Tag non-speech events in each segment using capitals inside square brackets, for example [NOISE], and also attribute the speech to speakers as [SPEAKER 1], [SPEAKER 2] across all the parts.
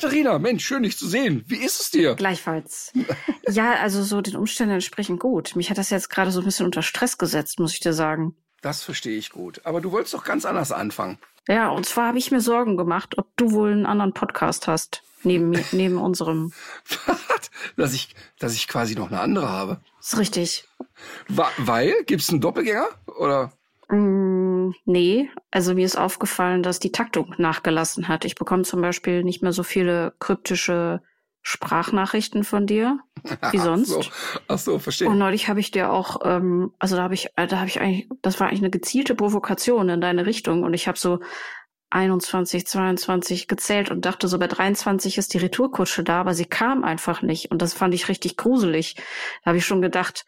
[SPEAKER 1] Katharina, Mensch, schön dich zu sehen. Wie ist es dir?
[SPEAKER 2] Gleichfalls. ja, also so den Umständen entsprechend gut. Mich hat das jetzt gerade so ein bisschen unter Stress gesetzt, muss ich dir sagen.
[SPEAKER 1] Das verstehe ich gut. Aber du wolltest doch ganz anders anfangen.
[SPEAKER 2] Ja, und zwar habe ich mir Sorgen gemacht, ob du wohl einen anderen Podcast hast, neben, [LAUGHS] neben unserem.
[SPEAKER 1] dass, ich, dass ich quasi noch eine andere habe.
[SPEAKER 2] Ist richtig.
[SPEAKER 1] Wa weil? Gibt es einen Doppelgänger? Oder?
[SPEAKER 2] Mm, nee, also mir ist aufgefallen, dass die Taktung nachgelassen hat. Ich bekomme zum Beispiel nicht mehr so viele kryptische Sprachnachrichten von dir [LAUGHS] wie sonst.
[SPEAKER 1] Ach so, Ach so verstehe.
[SPEAKER 2] Und neulich habe ich dir auch, ähm, also da habe ich, da habe ich eigentlich, das war eigentlich eine gezielte Provokation in deine Richtung und ich habe so 21, 22 gezählt und dachte so bei 23 ist die Retourkutsche da, aber sie kam einfach nicht und das fand ich richtig gruselig. Da habe ich schon gedacht,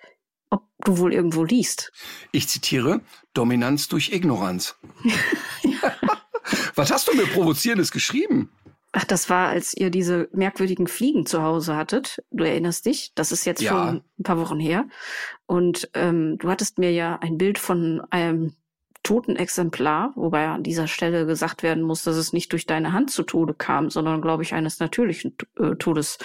[SPEAKER 2] ob du wohl irgendwo liest.
[SPEAKER 1] Ich zitiere, Dominanz durch Ignoranz. [LAUGHS] [LAUGHS] Was hast du mir Provozierendes geschrieben?
[SPEAKER 2] Ach, das war, als ihr diese merkwürdigen Fliegen zu Hause hattet. Du erinnerst dich? Das ist jetzt
[SPEAKER 1] Ja.
[SPEAKER 2] schon ein paar Wochen her. Und ähm, du hattest mir ja ein Bild von einem toten Exemplar, wobei an dieser Stelle gesagt werden muss, dass es nicht durch deine Hand zu Tode kam, sondern, glaube ich, eines natürlichen äh, Todes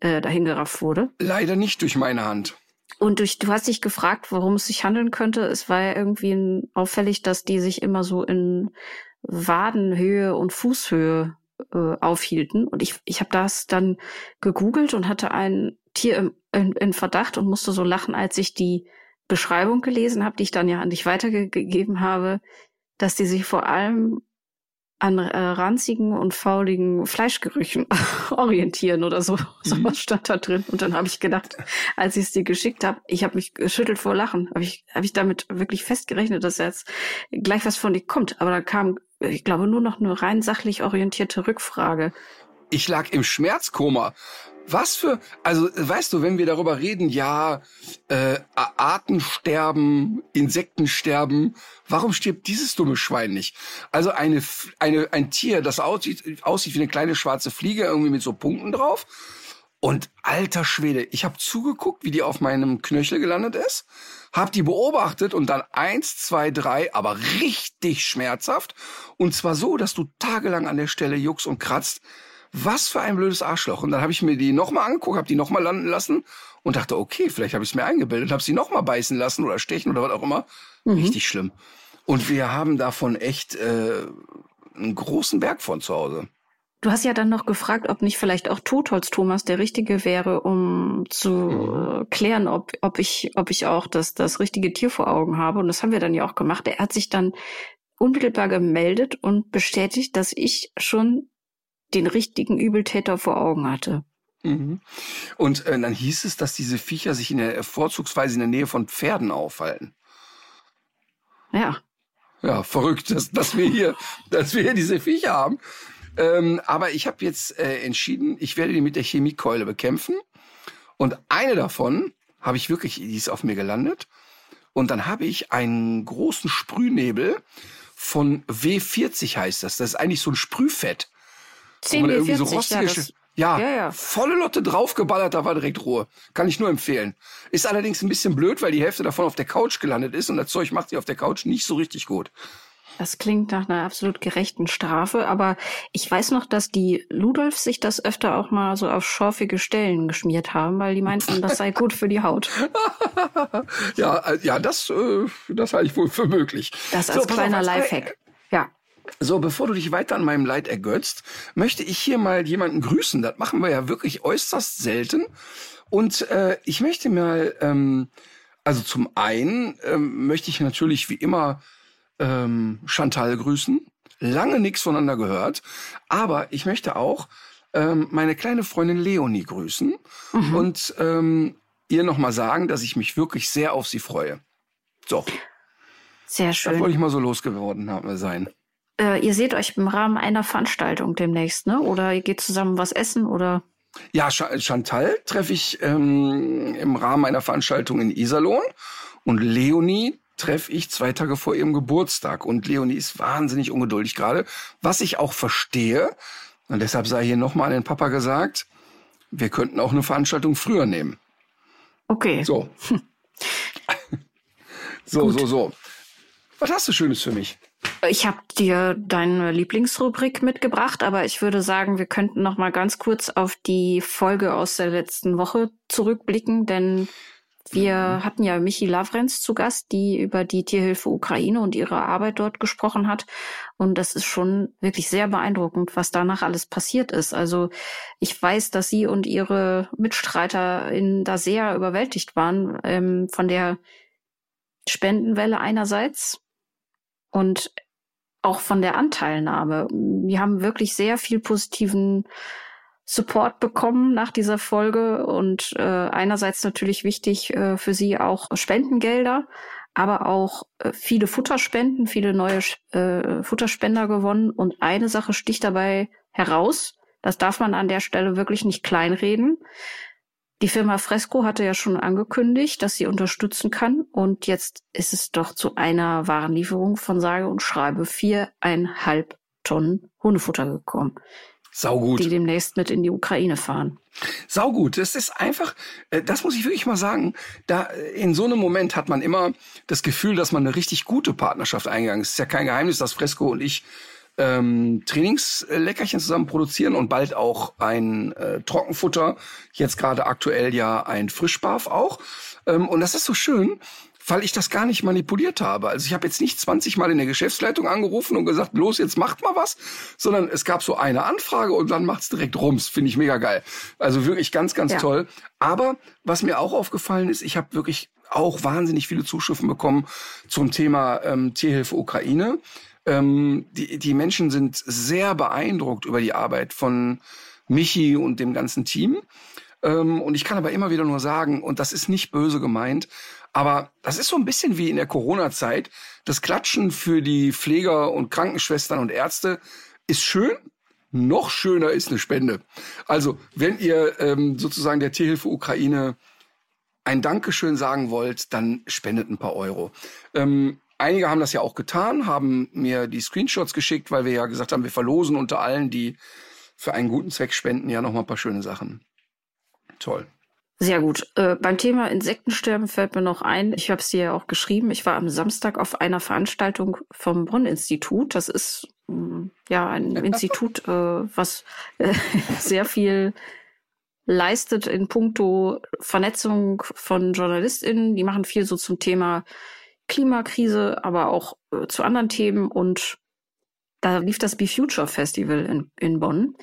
[SPEAKER 2] äh, dahingerafft wurde.
[SPEAKER 1] Leider nicht durch meine Hand.
[SPEAKER 2] Und durch, du hast dich gefragt, worum es sich handeln könnte. Es war ja irgendwie auffällig, dass die sich immer so in Wadenhöhe und Fußhöhe äh, aufhielten. Und ich, ich habe das dann gegoogelt und hatte ein Tier im, in, in Verdacht und musste so lachen, als ich die Beschreibung gelesen habe, die ich dann ja an dich weitergegeben habe, dass die sich vor allem an äh, ranzigen und fauligen Fleischgerüchen [LAUGHS] orientieren oder so. So was stand da drin. Und dann habe ich gedacht, als ich es dir geschickt habe, ich habe mich geschüttelt vor Lachen. Habe ich, hab ich damit wirklich festgerechnet, dass jetzt gleich was von dir kommt. Aber da kam, ich glaube, nur noch eine rein sachlich orientierte Rückfrage.
[SPEAKER 1] Ich lag im Schmerzkoma. Was für, also weißt du, wenn wir darüber reden, ja, äh, Arten sterben, Insekten sterben, warum stirbt dieses dumme Schwein nicht? Also eine, eine, ein Tier, das aussieht, aussieht wie eine kleine schwarze Fliege, irgendwie mit so Punkten drauf. Und alter Schwede, ich habe zugeguckt, wie die auf meinem Knöchel gelandet ist, hab die beobachtet und dann eins, zwei, drei, aber richtig schmerzhaft. Und zwar so, dass du tagelang an der Stelle juckst und kratzt. Was für ein blödes Arschloch. Und dann habe ich mir die nochmal angeguckt, habe die nochmal landen lassen und dachte, okay, vielleicht habe ich es mir eingebildet, habe sie nochmal beißen lassen oder stechen oder was auch immer. Richtig schlimm. Und wir haben davon echt äh, einen großen Berg von zu Hause.
[SPEAKER 2] Du hast ja dann noch gefragt, ob nicht vielleicht auch Totholz Thomas der Richtige wäre, um zu äh, klären, ob, ob ich, ob ich auch das, das richtige Tier vor Augen habe. Und das haben wir dann ja auch gemacht. Er hat sich dann unmittelbar gemeldet und bestätigt, dass ich schon den richtigen Übeltäter vor Augen hatte.
[SPEAKER 1] Mhm. Und äh, dann hieß es, dass diese Viecher sich in der vorzugsweise in der Nähe von Pferden aufhalten.
[SPEAKER 2] Ja.
[SPEAKER 1] Ja, verrückt, dass, dass wir hier, dass wir hier diese Viecher haben. Ähm, aber ich habe jetzt äh, entschieden, ich werde die mit der Chemiekeule bekämpfen. Und eine davon habe ich wirklich, die ist auf mir gelandet. Und dann habe ich einen großen Sprühnebel von W40 heißt das. Das ist eigentlich so ein Sprühfett. Wo
[SPEAKER 2] 10
[SPEAKER 1] man irgendwie so
[SPEAKER 2] W40, ja,
[SPEAKER 1] rostige ja,
[SPEAKER 2] Ja, ja.
[SPEAKER 1] volle Lotte draufgeballert, da war direkt Ruhe. Kann ich nur empfehlen. Ist allerdings ein bisschen blöd, weil die Hälfte davon auf der Couch gelandet ist und das Zeug macht sich auf der Couch nicht so richtig gut.
[SPEAKER 2] das klingt nach einer absolut gerechten Strafe, aber ich weiß noch, dass die Ludolfs sich das öfter auch mal so auf schorfige Stellen geschmiert haben, weil die meinten, das sei gut für die Haut. [LAUGHS]
[SPEAKER 1] Ja, äh, ja, das, äh, das halte ich wohl für möglich.
[SPEAKER 2] Das
[SPEAKER 1] So,
[SPEAKER 2] als
[SPEAKER 1] pass
[SPEAKER 2] kleiner
[SPEAKER 1] auf,
[SPEAKER 2] Lifehack.
[SPEAKER 1] So, bevor du dich weiter an meinem Leid ergötzt, möchte ich hier mal jemanden grüßen. Das machen wir ja wirklich äußerst selten. Und äh, ich möchte mal, ähm, also zum einen ähm, möchte ich natürlich wie immer ähm, Chantal grüßen. Lange nichts voneinander gehört. Aber ich möchte auch ähm, meine kleine Freundin Leonie grüßen und ähm, ihr nochmal sagen, dass ich mich wirklich sehr auf sie freue. So.
[SPEAKER 2] Sehr schön.
[SPEAKER 1] Das wollte ich mal so losgeworden sein.
[SPEAKER 2] Äh, ihr seht euch im Rahmen einer Veranstaltung demnächst, ne? Oder ihr geht zusammen was essen oder?
[SPEAKER 1] Ja, Chantal treffe ich ähm, im Rahmen einer Veranstaltung in Iserlohn und Leonie treffe ich zwei Tage vor ihrem Geburtstag. Und Leonie ist wahnsinnig ungeduldig gerade, was ich auch verstehe. Und deshalb sei hier nochmal an den Papa gesagt, wir könnten auch eine Veranstaltung früher nehmen.
[SPEAKER 2] Okay.
[SPEAKER 1] So. [LAUGHS] so, Gut. so, so. Was hast du Schönes für mich?
[SPEAKER 2] Ich habe dir deine Lieblingsrubrik mitgebracht, aber ich würde sagen, wir könnten noch mal ganz kurz auf die Folge aus der letzten Woche zurückblicken, denn wir mhm. hatten ja Michi Lavrenz zu Gast, die über die Tierhilfe Ukraine und ihre Arbeit dort gesprochen hat. Und das ist schon wirklich sehr beeindruckend, was danach alles passiert ist. Also ich weiß, dass sie und ihre MitstreiterInnen da sehr überwältigt waren ähm, von der Spendenwelle einerseits und auch von der Anteilnahme. Wir haben wirklich sehr viel positiven Support bekommen nach dieser Folge und äh, einerseits natürlich wichtig äh, für sie auch Spendengelder, aber auch äh, viele Futterspenden, viele neue äh, Futterspender gewonnen und eine Sache sticht dabei heraus, das darf man an der Stelle wirklich nicht kleinreden. Die Firma Fresco hatte ja schon angekündigt, dass sie unterstützen kann. Und jetzt ist es doch zu einer Warenlieferung von sage und schreibe viereinhalb Tonnen Hundefutter gekommen.
[SPEAKER 1] Saugut.
[SPEAKER 2] Die demnächst mit in die Ukraine fahren.
[SPEAKER 1] Saugut. Das ist einfach, äh, das muss ich wirklich mal sagen. Da, äh, in so einem Moment hat man immer das Gefühl, dass man eine richtig gute Partnerschaft eingegangen ist. Es ist ja kein Geheimnis, dass Fresco und ich ähm, Trainingsleckerchen zusammen produzieren und bald auch ein äh, Trockenfutter. Jetzt gerade aktuell ja ein Frischbarf auch. Ähm, und das ist so schön, weil ich das gar nicht manipuliert habe. Also ich habe jetzt nicht 20 Mal in der Geschäftsleitung angerufen und gesagt, los, jetzt macht mal was, sondern es gab so eine Anfrage und dann macht's direkt rums. Finde ich mega geil. Also wirklich ganz, ganz ja. toll. Aber was mir auch aufgefallen ist, ich habe wirklich auch wahnsinnig viele Zuschriften bekommen zum Thema ähm, Tierhilfe Ukraine. Ähm, die, die Menschen sind sehr beeindruckt über die Arbeit von Michi und dem ganzen Team. Ähm, und ich kann aber immer wieder nur sagen, und das ist nicht böse gemeint, aber das ist so ein bisschen wie in der Corona-Zeit. Das Klatschen für die Pfleger und Krankenschwestern und Ärzte ist schön. Noch schöner ist eine Spende. Also, wenn ihr ähm, sozusagen der Tierhilfe Ukraine ein Dankeschön sagen wollt, dann spendet ein paar Euro. Ähm, Einige haben das ja auch getan, haben mir die Screenshots geschickt, weil wir ja gesagt haben, wir verlosen unter allen, die für einen guten Zweck spenden, ja noch mal ein paar schöne Sachen. Toll.
[SPEAKER 2] Sehr gut. Äh, beim Thema Insektensterben fällt mir noch ein, ich habe es dir ja auch geschrieben, ich war am Samstag auf einer Veranstaltung vom Bonn-Institut. Das ist mm, ja ein [LAUGHS] Institut, äh, was äh, [LAUGHS] sehr viel leistet in puncto Vernetzung von JournalistInnen. Die machen viel so zum Thema Klimakrise, aber auch äh, zu anderen Themen. Und da lief das Be Future Festival in, in Bonn.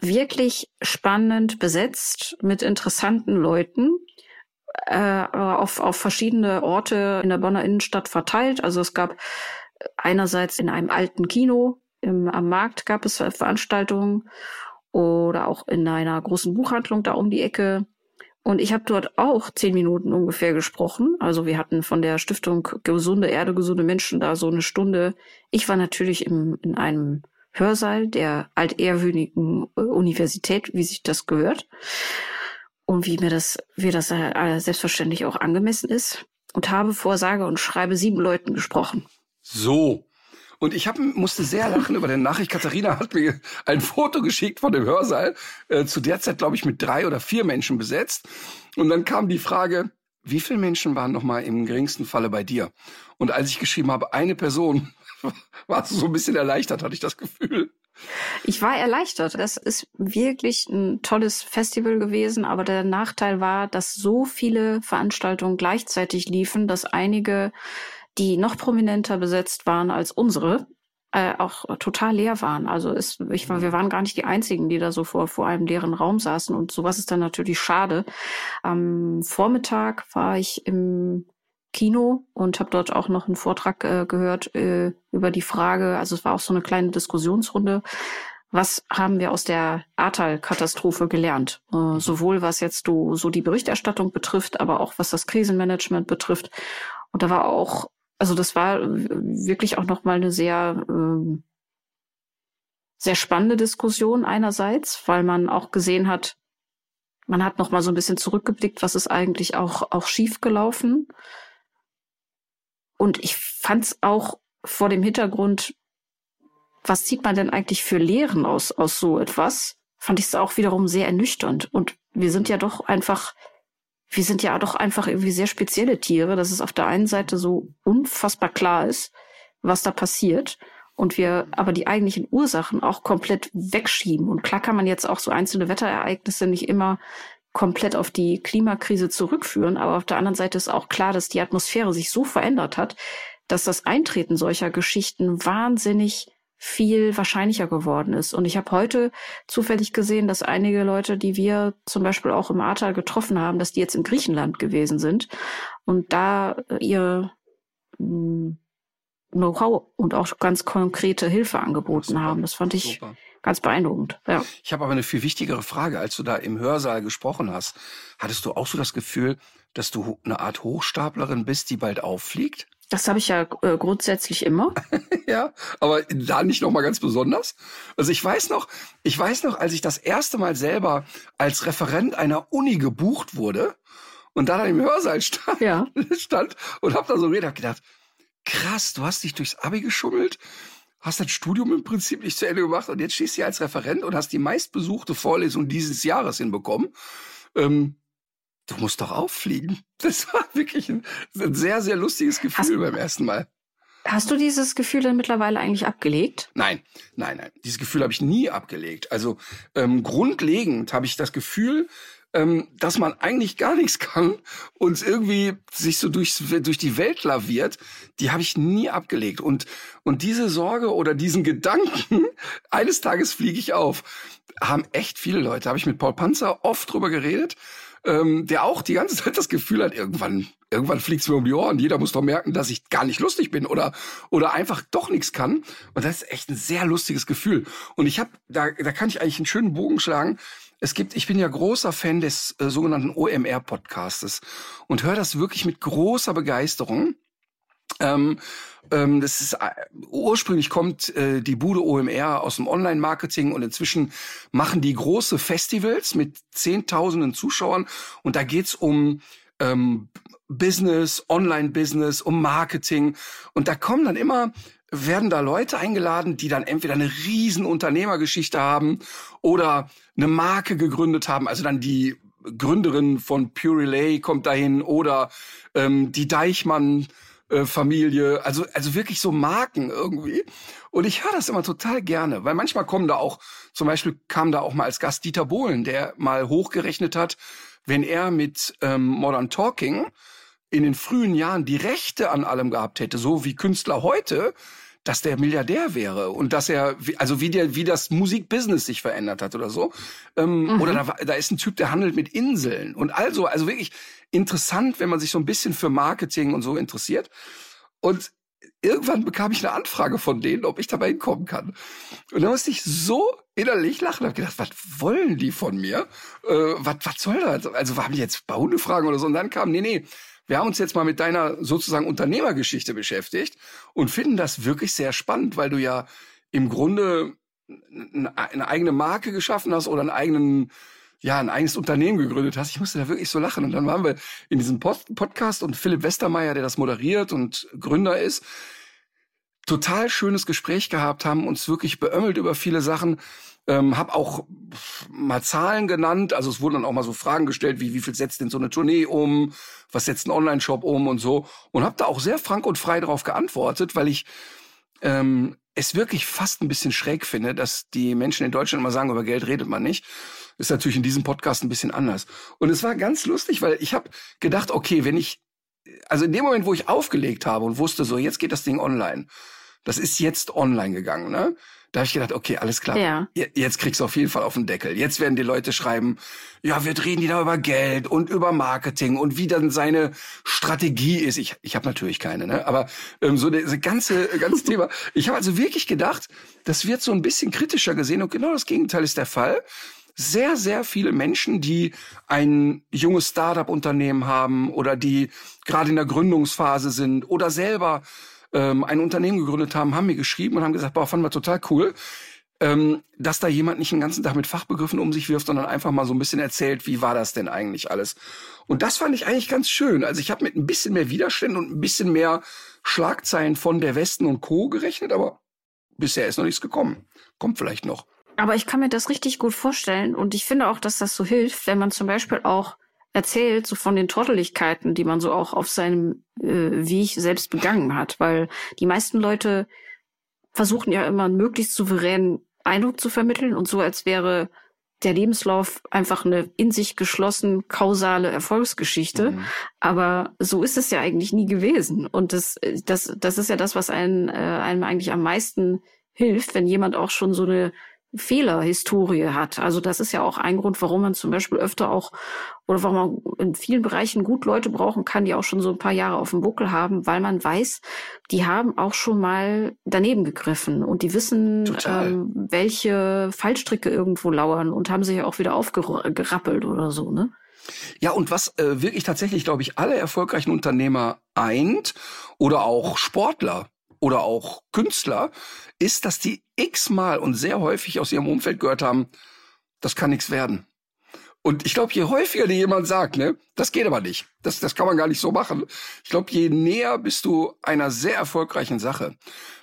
[SPEAKER 2] Wirklich spannend besetzt mit interessanten Leuten. Äh, auf, auf verschiedene Orte in der Bonner Innenstadt verteilt. Also es gab einerseits in einem alten Kino im, am Markt gab es Veranstaltungen oder auch in einer großen Buchhandlung da um die Ecke und ich habe dort auch zehn Minuten ungefähr gesprochen. Also wir hatten von der Stiftung Gesunde Erde, gesunde Menschen da so eine Stunde. Ich war natürlich im, in einem Hörsaal der altehrwürdigen äh, Universität, wie sich das gehört. Und wie mir das, wie das äh, selbstverständlich auch angemessen ist. Und habe vor sage und schreibe sieben Leuten gesprochen.
[SPEAKER 1] So. Und ich hab, musste sehr lachen über den Nachricht. Katharina hat mir ein Foto geschickt von dem Hörsaal, äh, zu der Zeit, glaube ich, mit drei oder vier Menschen besetzt. Und dann kam die Frage, wie viele Menschen waren noch mal im geringsten Falle bei dir? Und als ich geschrieben habe, eine Person, [LAUGHS] warst du so ein bisschen erleichtert, hatte ich das Gefühl.
[SPEAKER 2] Ich war erleichtert. Das ist wirklich ein tolles Festival gewesen, aber der Nachteil war, dass so viele Veranstaltungen gleichzeitig liefen, dass einige die noch prominenter besetzt waren als unsere, äh, auch total leer waren. Also es, ich, wir waren gar nicht die einzigen, die da so vor, vor einem leeren Raum saßen und sowas ist dann natürlich schade. Am Vormittag war ich im Kino und habe dort auch noch einen Vortrag äh, gehört äh, über die Frage, also es war auch so eine kleine Diskussionsrunde, was haben wir aus der Ahrtal-Katastrophe gelernt? Äh, sowohl was jetzt so, so die Berichterstattung betrifft, aber auch was das Krisenmanagement betrifft. Und da war auch also das war wirklich auch noch mal eine sehr ähm, sehr spannende Diskussion einerseits, weil man auch gesehen hat, man hat noch mal so ein bisschen zurückgeblickt, was ist eigentlich auch auch schief gelaufen. Und ich fand es auch vor dem Hintergrund, was zieht man denn eigentlich für Lehren aus aus so etwas? Fand ich es auch wiederum sehr ernüchternd. Und wir sind ja doch einfach wir sind ja doch einfach irgendwie sehr spezielle Tiere, dass es auf der einen Seite so unfassbar klar ist, was da passiert und wir aber die eigentlichen Ursachen auch komplett wegschieben. Und klar kann man jetzt auch so einzelne Wetterereignisse nicht immer komplett auf die Klimakrise zurückführen, aber auf der anderen Seite ist auch klar, dass die Atmosphäre sich so verändert hat, dass das Eintreten solcher Geschichten wahnsinnig viel wahrscheinlicher geworden ist. Und ich habe heute zufällig gesehen, dass einige Leute, die wir zum Beispiel auch im Ahrtal getroffen haben, dass die jetzt in Griechenland gewesen sind und da äh, ihr hm, Know-how und auch ganz konkrete Hilfe angeboten Super. haben. Das fand ich Super. ganz beeindruckend. Ja.
[SPEAKER 1] Ich habe aber eine viel wichtigere Frage. Als du da im Hörsaal gesprochen hast, hattest du auch so das Gefühl, dass du eine Art Hochstaplerin bist, die bald auffliegt?
[SPEAKER 2] Das habe ich ja äh, grundsätzlich immer. [LAUGHS]
[SPEAKER 1] ja, aber da nicht noch mal ganz besonders. Also ich weiß noch, ich weiß noch, als ich das erste Mal selber als Referent einer Uni gebucht wurde und da dann im Hörsaal stand, ja. [LAUGHS] stand und habe da so gedacht, gedacht, krass, du hast dich durchs Abi geschummelt, hast dein Studium im Prinzip nicht zu Ende gemacht und jetzt stehst du hier als Referent und hast die meistbesuchte Vorlesung dieses Jahres hinbekommen. Ähm, du musst doch auffliegen. Das war wirklich ein, ein sehr, sehr lustiges Gefühl hast, beim ersten Mal.
[SPEAKER 2] Hast du dieses Gefühl denn mittlerweile eigentlich abgelegt?
[SPEAKER 1] Nein, nein, nein. Dieses Gefühl habe ich nie abgelegt. Also ähm, grundlegend habe ich das Gefühl, ähm, dass man eigentlich gar nichts kann und irgendwie sich so durchs, durch die Welt laviert, die habe ich nie abgelegt. Und, und diese Sorge oder diesen Gedanken, [LAUGHS] eines Tages fliege ich auf, haben echt viele Leute. Habe ich mit Paul Panzer oft drüber geredet ähm, der auch die ganze Zeit das Gefühl hat, irgendwann, irgendwann fliegt's mir um die Ohren. Jeder muss doch merken, dass ich gar nicht lustig bin oder oder einfach doch nichts kann. Und das ist echt ein sehr lustiges Gefühl. Und ich habe, da, da kann ich eigentlich einen schönen Bogen schlagen. Es gibt, ich bin ja großer Fan des äh, sogenannten OMR-Podcastes und höre das wirklich mit großer Begeisterung. Ähm, ähm, das ist äh, ursprünglich kommt äh, die Bude OMR aus dem Online-Marketing und inzwischen machen die große Festivals mit Zehntausenden Zuschauern und da geht's um ähm, Business, Online-Business, um Marketing und da kommen dann immer werden da Leute eingeladen, die dann entweder eine riesen Unternehmergeschichte haben oder eine Marke gegründet haben, also dann die Gründerin von Pure Relay kommt dahin oder ähm, die Deichmann äh, Familie, also also wirklich so Marken irgendwie. Und ich höre das immer total gerne, weil manchmal kommen da auch, zum Beispiel kam da auch mal als Gast Dieter Bohlen, der mal hochgerechnet hat, wenn er mit ähm, Modern Talking in den frühen Jahren die Rechte an allem gehabt hätte, so wie Künstler heute, dass der Milliardär wäre und dass er, also wie der, wie das Musikbusiness sich verändert hat oder so. Ähm, mhm. Oder da, da ist ein Typ, der handelt mit Inseln und also, also wirklich interessant, wenn man sich so ein bisschen für Marketing und so interessiert. Und irgendwann bekam ich eine Anfrage von denen, ob ich dabei hinkommen kann. Und da musste ich so innerlich lachen habe gedacht, was wollen die von mir? Äh, was, was soll das? Also haben die jetzt Hundefragen oder so? Und dann kam, nee, nee, wir haben uns jetzt mal mit deiner sozusagen Unternehmergeschichte beschäftigt und finden das wirklich sehr spannend, weil du ja im Grunde eine eigene Marke geschaffen hast oder einen eigenen ja, ein eigenes Unternehmen gegründet hast. Ich musste da wirklich so lachen. Und dann waren wir in diesem Pod Podcast und Philipp Westermeier, der das moderiert und Gründer ist, total schönes Gespräch gehabt, haben uns wirklich beömmelt über viele Sachen. Ähm, hab auch mal Zahlen genannt, also es wurden dann auch mal so Fragen gestellt, wie wie viel setzt denn so eine Tournee um, was setzt ein Online-Shop um und so und habe da auch sehr frank und frei darauf geantwortet, weil ich ähm, es wirklich fast ein bisschen schräg finde, dass die Menschen in Deutschland immer sagen, über Geld redet man nicht. Ist natürlich in diesem Podcast ein bisschen anders. Und es war ganz lustig, weil ich habe gedacht, okay, wenn ich, also in dem Moment, wo ich aufgelegt habe und wusste so, jetzt geht das Ding online, das ist jetzt online gegangen, ne? Da habe ich gedacht, okay, alles klar. Ja. Jetzt kriegst du auf jeden Fall auf den Deckel. Jetzt werden die Leute schreiben, ja, wir reden die da über Geld und über Marketing und wie dann seine Strategie ist. Ich, ich habe natürlich keine, ne? Aber ähm, so das ganze [LAUGHS] ganze Thema. Ich habe also wirklich gedacht, das wird so ein bisschen kritischer gesehen und genau das Gegenteil ist der Fall. Sehr, sehr viele Menschen, die ein junges Startup-Unternehmen haben oder die gerade in der Gründungsphase sind oder selber ähm, ein Unternehmen gegründet haben, haben mir geschrieben und haben gesagt, boah, fanden wir total cool, ähm, dass da jemand nicht den ganzen Tag mit Fachbegriffen um sich wirft, sondern einfach mal so ein bisschen erzählt, wie war das denn eigentlich alles. Und das fand ich eigentlich ganz schön. Also ich habe mit ein bisschen mehr Widerständen und ein bisschen mehr Schlagzeilen von der Westen und Co. gerechnet, aber bisher ist noch nichts gekommen. Kommt vielleicht noch.
[SPEAKER 2] Aber ich kann mir das richtig gut vorstellen und ich finde auch, dass das so hilft, wenn man zum Beispiel auch erzählt, so von den Trotteligkeiten, die man so auch auf seinem äh, Weg selbst begangen hat. Weil die meisten Leute versuchen ja immer einen möglichst souveränen Eindruck zu vermitteln und so, als wäre der Lebenslauf einfach eine in sich geschlossen kausale Erfolgsgeschichte. Mhm. Aber so ist es ja eigentlich nie gewesen. Und das, das, das ist ja das, was einen, äh, einem eigentlich am meisten hilft, wenn jemand auch schon so eine Fehlerhistorie hat. Also das ist ja auch ein Grund, warum man zum Beispiel öfter auch oder warum man in vielen Bereichen gut Leute brauchen kann, die auch schon so ein paar Jahre auf dem Buckel haben, weil man weiß, die haben auch schon mal daneben gegriffen und die wissen, ähm, welche Fallstricke irgendwo lauern und haben sich ja auch wieder aufgerappelt oder so, ne?
[SPEAKER 1] Ja, und was äh, wirklich tatsächlich, glaube ich, alle erfolgreichen Unternehmer eint oder auch Sportler, oder auch Künstler, ist, dass die x-mal und sehr häufig aus ihrem Umfeld gehört haben, das kann nichts werden. Und ich glaube, je häufiger dir jemand sagt, ne, das geht aber nicht, das, das kann man gar nicht so machen. Ich glaube, je näher bist du einer sehr erfolgreichen Sache.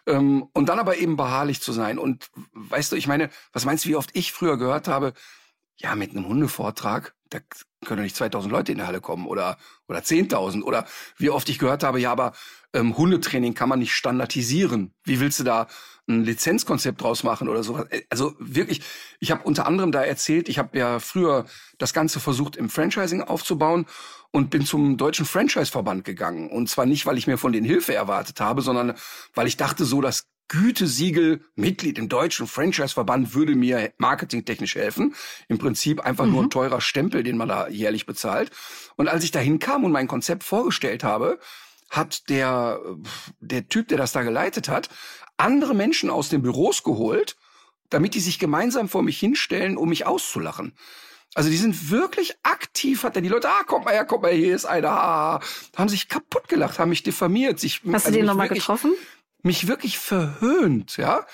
[SPEAKER 1] Ähm, und dann aber eben beharrlich zu sein. Und weißt du, ich meine, was meinst du, wie oft ich früher gehört habe, ja, mit einem Hundevortrag, da können nicht 2000 Leute in der Halle kommen oder, oder 10.000 oder wie oft ich gehört habe, ja, aber ähm, Hundetraining kann man nicht standardisieren. Wie willst du da ein Lizenzkonzept draus machen oder sowas? Äh, also wirklich, ich habe unter anderem da erzählt, ich habe ja früher das Ganze versucht im Franchising aufzubauen und bin zum deutschen Franchise-Verband gegangen. Und zwar nicht, weil ich mir von denen Hilfe erwartet habe, sondern weil ich dachte so, das Gütesiegel Mitglied im deutschen Franchise-Verband würde mir marketingtechnisch helfen. Im Prinzip einfach mhm. nur ein mhm. teurer Stempel, den man da jährlich bezahlt. Und als ich da hinkam und mein Konzept vorgestellt habe, hat der, der Typ, der das da geleitet hat, andere Menschen aus den Büros geholt, damit die sich gemeinsam vor mich hinstellen, um mich auszulachen. Also die sind wirklich aktiv, hat er die Leute, ah, kommt mal her, kommt mal her, hier ist einer, ah, haben sich kaputt gelacht, haben mich diffamiert. Sich,
[SPEAKER 2] Hast also du den nochmal getroffen?
[SPEAKER 1] Mich wirklich verhöhnt, ja.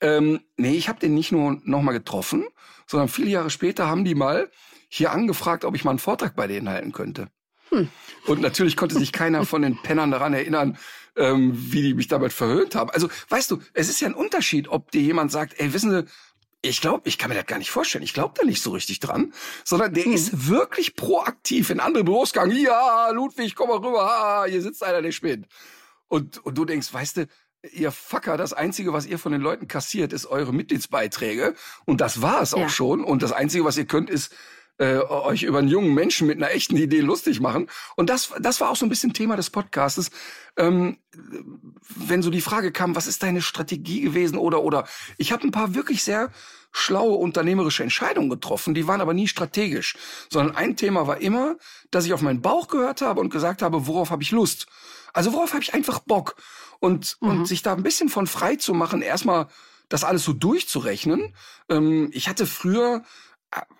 [SPEAKER 1] Ähm, nee, ich habe den nicht nur nochmal getroffen, sondern viele Jahre später haben die mal hier angefragt, ob ich mal einen Vortrag bei denen halten könnte. Hm. Und natürlich konnte sich keiner von den Pennern daran erinnern, ähm, wie die mich damit verhöhnt haben. Also, weißt du, es ist ja ein Unterschied, ob dir jemand sagt, ey, wissen Sie, ich glaube, ich kann mir das gar nicht vorstellen. Ich glaube da nicht so richtig dran, sondern der hm. ist wirklich proaktiv in andere Büros gegangen. Ja, Ludwig, komm mal rüber. Ah, hier sitzt einer, der spinnt. Und, und du denkst, weißt du, ihr Fucker, das Einzige, was ihr von den Leuten kassiert, ist eure Mitgliedsbeiträge. Und das war es auch ja. schon. Und das Einzige, was ihr könnt, ist äh, euch über einen jungen Menschen mit einer echten Idee lustig machen. Und das, das war auch so ein bisschen Thema des Podcastes. Ähm, wenn so die Frage kam, was ist deine Strategie gewesen oder oder ich habe ein paar wirklich sehr schlaue unternehmerische Entscheidungen getroffen, die waren aber nie strategisch, sondern ein Thema war immer, dass ich auf meinen Bauch gehört habe und gesagt habe, worauf habe ich Lust? Also worauf habe ich einfach Bock? Und, mhm. und sich da ein bisschen von frei zu machen, erstmal das alles so durchzurechnen. Ähm, ich hatte früher,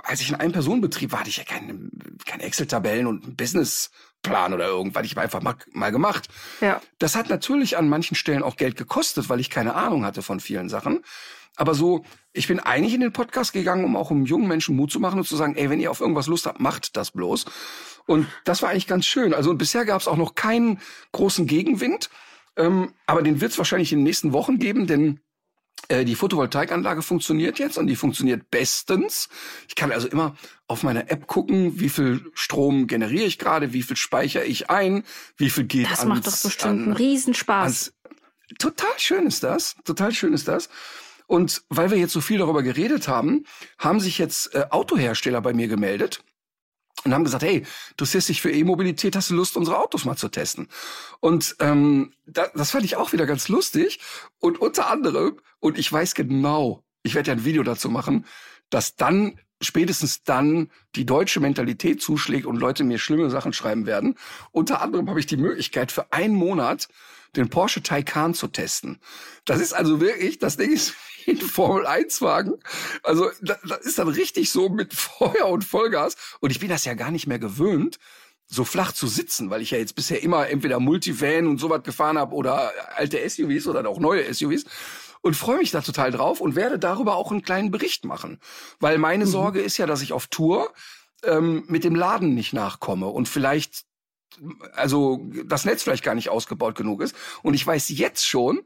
[SPEAKER 1] als ich in einem Personenbetrieb war, hatte ich ja keine, keine Excel-Tabellen und einen Businessplan oder irgendwas. Ich habe einfach mal, mal gemacht. Ja. Das hat natürlich an manchen Stellen auch Geld gekostet, weil ich keine Ahnung hatte von vielen Sachen. Aber so, ich bin eigentlich in den Podcast gegangen, um auch um jungen Menschen Mut zu machen und zu sagen, ey, wenn ihr auf irgendwas Lust habt, macht das bloß. Und das war eigentlich ganz schön. Also bisher gab es auch noch keinen großen Gegenwind. Ähm, aber den wird es wahrscheinlich in den nächsten Wochen geben, denn die Photovoltaikanlage funktioniert jetzt und die funktioniert bestens. Ich kann also immer auf meiner App gucken, wie viel Strom generiere ich gerade, wie viel speichere ich ein, wie viel geht
[SPEAKER 2] Das
[SPEAKER 1] ans,
[SPEAKER 2] macht doch bestimmt an, einen Riesenspaß. Ans,
[SPEAKER 1] total schön ist das, total schön ist das. Und weil wir jetzt so viel darüber geredet haben, haben sich jetzt äh, Autohersteller bei mir gemeldet und haben gesagt, hey, du siehst dich für E-Mobilität, hast du Lust, unsere Autos mal zu testen? Und ähm, da, das fand ich auch wieder ganz lustig. Und unter anderem, und ich weiß genau, ich werde ja ein Video dazu machen, dass dann spätestens dann die deutsche Mentalität zuschlägt und Leute mir schlimme Sachen schreiben werden. Unter anderem habe ich die Möglichkeit für einen Monat den Porsche Taycan zu testen. Das ist also wirklich, das Ding ist [LAUGHS] ein Formel-1-Wagen. Also das, das ist dann richtig so mit [LAUGHS] Feuer und Vollgas. Und ich bin das ja gar nicht mehr gewöhnt, so flach zu sitzen, weil ich ja jetzt bisher immer entweder Multivan und sowas gefahren habe oder alte SUVs oder auch neue SUVs und freue mich da total drauf und werde darüber auch einen kleinen Bericht machen, weil meine mhm. Sorge ist ja, dass ich auf Tour ähm, mit dem Laden nicht nachkomme und vielleicht also das Netz vielleicht gar nicht ausgebaut genug ist und ich weiß jetzt schon,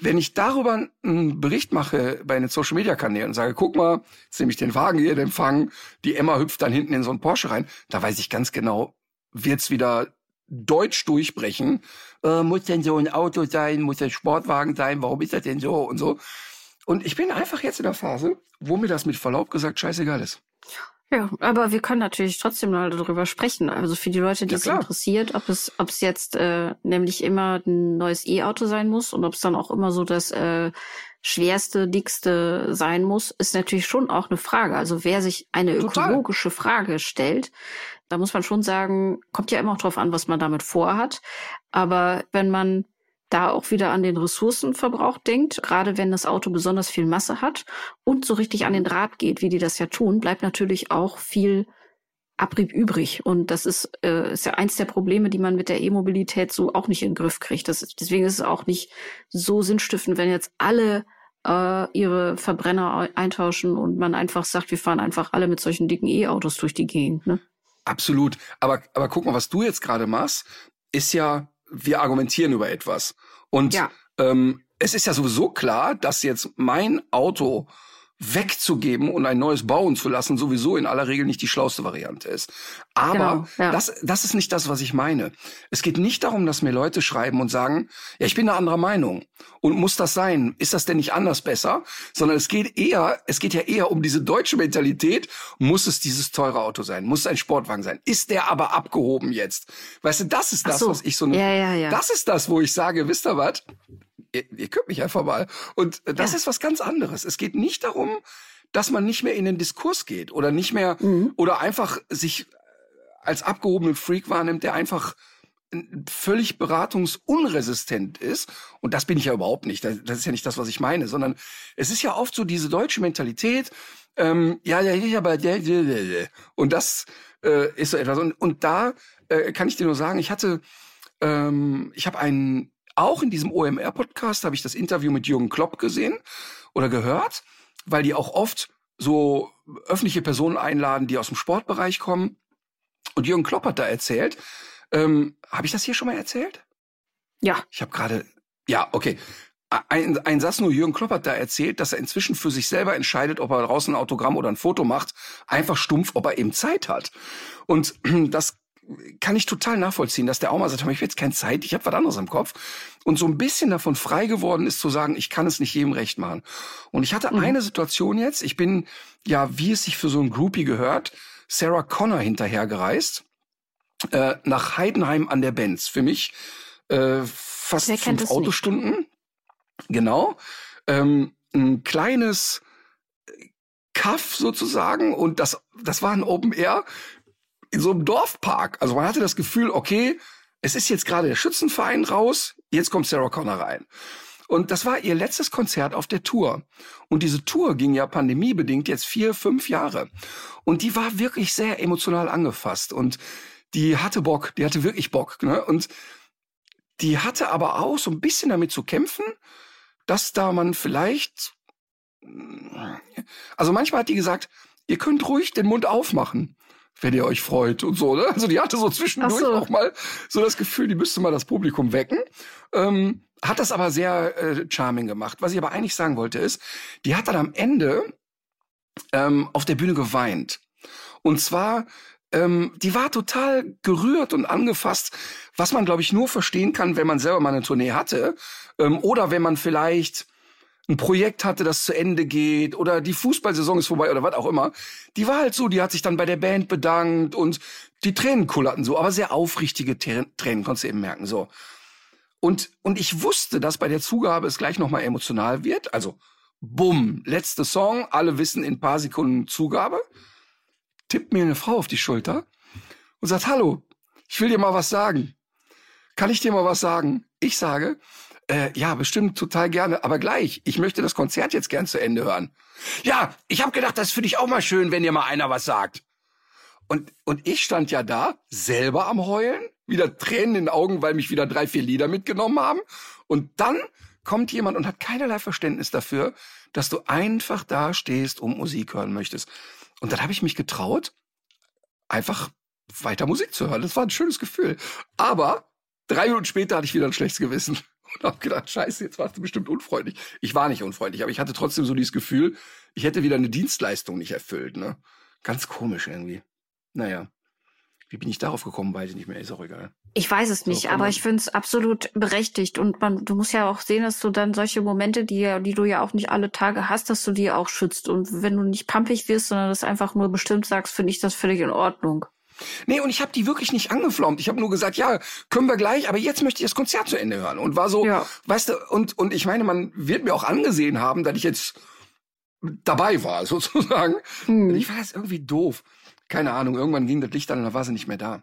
[SPEAKER 1] wenn ich darüber einen Bericht mache bei den Social Media Kanälen und sage, guck mal, jetzt nehme ich den Wagen hier, den Fang, die Emma hüpft dann hinten in so einen Porsche rein, da weiß ich ganz genau, wird's wieder Deutsch durchbrechen. Äh, muss denn so ein Auto sein? Muss ein Sportwagen sein? Warum ist das denn so? Und so. Und ich bin einfach jetzt in der Phase, wo mir das mit Verlaub gesagt scheißegal ist.
[SPEAKER 2] Ja, aber wir können natürlich trotzdem mal darüber sprechen. Also für die Leute, die ja, es interessiert, ob es, ob es jetzt äh, nämlich immer ein neues E-Auto sein muss und ob es dann auch immer so das äh, schwerste, dickste sein muss, ist natürlich schon auch eine Frage. Also wer sich eine Total. ökologische Frage stellt, da muss man schon sagen, kommt ja immer auch drauf an, was man damit vorhat. Aber wenn man da auch wieder an den Ressourcenverbrauch denkt, gerade wenn das Auto besonders viel Masse hat und so richtig an den Draht geht, wie die das ja tun, bleibt natürlich auch viel Abrieb übrig. Und das ist, äh, ist ja eins der Probleme, die man mit der E-Mobilität so auch nicht in den Griff kriegt. Das, deswegen ist es auch nicht so sinnstiftend, wenn jetzt alle äh, ihre Verbrenner eintauschen und man einfach sagt, wir fahren einfach alle mit solchen dicken E-Autos durch die Gegend. Ne?
[SPEAKER 1] Absolut. Aber, aber guck mal, was du jetzt gerade machst, ist ja, wir argumentieren über etwas. Und ja. ähm, es ist ja sowieso klar, dass jetzt mein Auto wegzugeben und ein neues bauen zu lassen, sowieso in aller Regel nicht die schlauste Variante ist. Aber genau, ja. das, das ist nicht das, was ich meine. Es geht nicht darum, dass mir Leute schreiben und sagen, ja, ich bin eine andere Meinung. Und muss das sein? Ist das denn nicht anders besser? Sondern es geht eher, es geht ja eher um diese deutsche Mentalität. Muss es dieses teure Auto sein? Muss es ein Sportwagen sein? Ist der aber abgehoben jetzt? Weißt du, das ist das, so. was ich so,
[SPEAKER 2] ja, ja, ja.
[SPEAKER 1] das ist das, wo ich sage, wisst ihr was? Ihr, ihr könnt mich einfach mal. Und das ja. ist was ganz anderes. Es geht nicht darum, dass man nicht mehr in den Diskurs geht oder nicht mehr mhm. oder einfach sich als abgehobenen Freak wahrnimmt, der einfach völlig beratungsunresistent ist. Und das bin ich ja überhaupt nicht. Das, ist ja nicht das, was ich meine, sondern es ist ja oft so diese deutsche Mentalität, ähm, ja, ja, ja, aber der, der, der. und das äh, ist so etwas. Und, und da äh, kann ich dir nur sagen, ich hatte, ähm, ich habe einen auch in diesem OMR-Podcast habe ich das Interview mit Jürgen Klopp gesehen oder gehört, weil die auch oft so öffentliche Personen einladen, die aus dem Sportbereich kommen. Und Jürgen Klopp hat da erzählt, ähm, habe ich das hier schon mal erzählt?
[SPEAKER 2] Ja.
[SPEAKER 1] Ich habe gerade, ja, okay. Ein, ein Satz nur, Jürgen Klopp hat da erzählt, dass er inzwischen für sich selber entscheidet, ob er draußen ein Autogramm oder ein Foto macht, einfach stumpf, ob er eben Zeit hat. Und [CLEARS THROAT] das kann ich total nachvollziehen, dass der auch mal sagt, ich habe jetzt keine Zeit, ich habe was anderes im Kopf. Und so ein bisschen davon frei geworden ist zu sagen, ich kann es nicht jedem recht machen. Und ich hatte mhm. eine Situation jetzt, ich bin ja, wie es sich für so ein Groupie gehört, Sarah Connor hinterhergereist, äh, nach Heidenheim an der Benz. Für mich äh, fast fünf Autostunden. Nicht. Genau. Ähm, ein kleines Kaff sozusagen und das, das war ein Open Air in so einem Dorfpark. Also man hatte das Gefühl, okay, es ist jetzt gerade der Schützenverein raus, jetzt kommt Sarah Connor rein. Und das war ihr letztes Konzert auf der Tour. Und diese Tour ging ja pandemiebedingt jetzt vier, fünf Jahre. Und die war wirklich sehr emotional angefasst. Und die hatte Bock, die hatte wirklich Bock. Ne? Und die hatte aber auch so ein bisschen damit zu kämpfen, dass da man vielleicht, also manchmal hat die gesagt, ihr könnt ruhig den Mund aufmachen wenn ihr euch freut und so. Ne? Also die hatte so zwischendurch so. auch mal so das Gefühl, die müsste mal das Publikum wecken. Ähm, hat das aber sehr äh, charming gemacht. Was ich aber eigentlich sagen wollte ist, die hat dann am Ende ähm, auf der Bühne geweint. Und zwar, ähm, die war total gerührt und angefasst, was man, glaube ich, nur verstehen kann, wenn man selber mal eine Tournee hatte. Ähm, oder wenn man vielleicht ein Projekt hatte, das zu Ende geht oder die Fußballsaison ist vorbei oder was auch immer. Die war halt so, die hat sich dann bei der Band bedankt und die Tränen kullerten so, aber sehr aufrichtige Tränen, konntest du eben merken, so. Und, und ich wusste, dass bei der Zugabe es gleich nochmal emotional wird. Also, bumm, letzte Song, alle wissen in paar Sekunden Zugabe. Tippt mir eine Frau auf die Schulter und sagt, hallo, ich will dir mal was sagen. Kann ich dir mal was sagen? Ich sage, äh, ja, bestimmt total gerne, aber gleich. Ich möchte das Konzert jetzt gern zu Ende hören. Ja, ich habe gedacht, das ist für dich auch mal schön, wenn dir mal einer was sagt. Und, und ich stand ja da, selber am Heulen, wieder Tränen in den Augen, weil mich wieder drei, vier Lieder mitgenommen haben. Und dann kommt jemand und hat keinerlei Verständnis dafür, dass du einfach da stehst und Musik hören möchtest. Und dann habe ich mich getraut, einfach weiter Musik zu hören. Das war ein schönes Gefühl. Aber drei Minuten später hatte ich wieder ein schlechtes Gewissen und habe gedacht, scheiße, jetzt warst du bestimmt unfreundlich. Ich war nicht unfreundlich, aber ich hatte trotzdem so dieses Gefühl, ich hätte wieder eine Dienstleistung nicht erfüllt. Ne? Ganz komisch irgendwie. Naja. Wie bin ich darauf gekommen, weiß ich nicht mehr, ist auch egal.
[SPEAKER 2] Ich weiß es nicht, so, aber ich finde es absolut berechtigt. Und man, du musst ja auch sehen, dass du dann solche Momente, die, die du ja auch nicht alle Tage hast, dass du die auch schützt. Und wenn du nicht pampig wirst, sondern das einfach nur bestimmt sagst, finde ich das völlig in Ordnung.
[SPEAKER 1] Nee, und ich habe die wirklich nicht angeflaumt. Ich habe nur gesagt, ja, können wir gleich, aber jetzt möchte ich das Konzert zu Ende hören. Und war so, ja. weißt du, und, und ich meine, man wird mir auch angesehen haben, dass ich jetzt dabei war, [LAUGHS] sozusagen. Hm. Ich war das irgendwie doof. Keine Ahnung, irgendwann ging das Licht an und dann war sie nicht mehr da.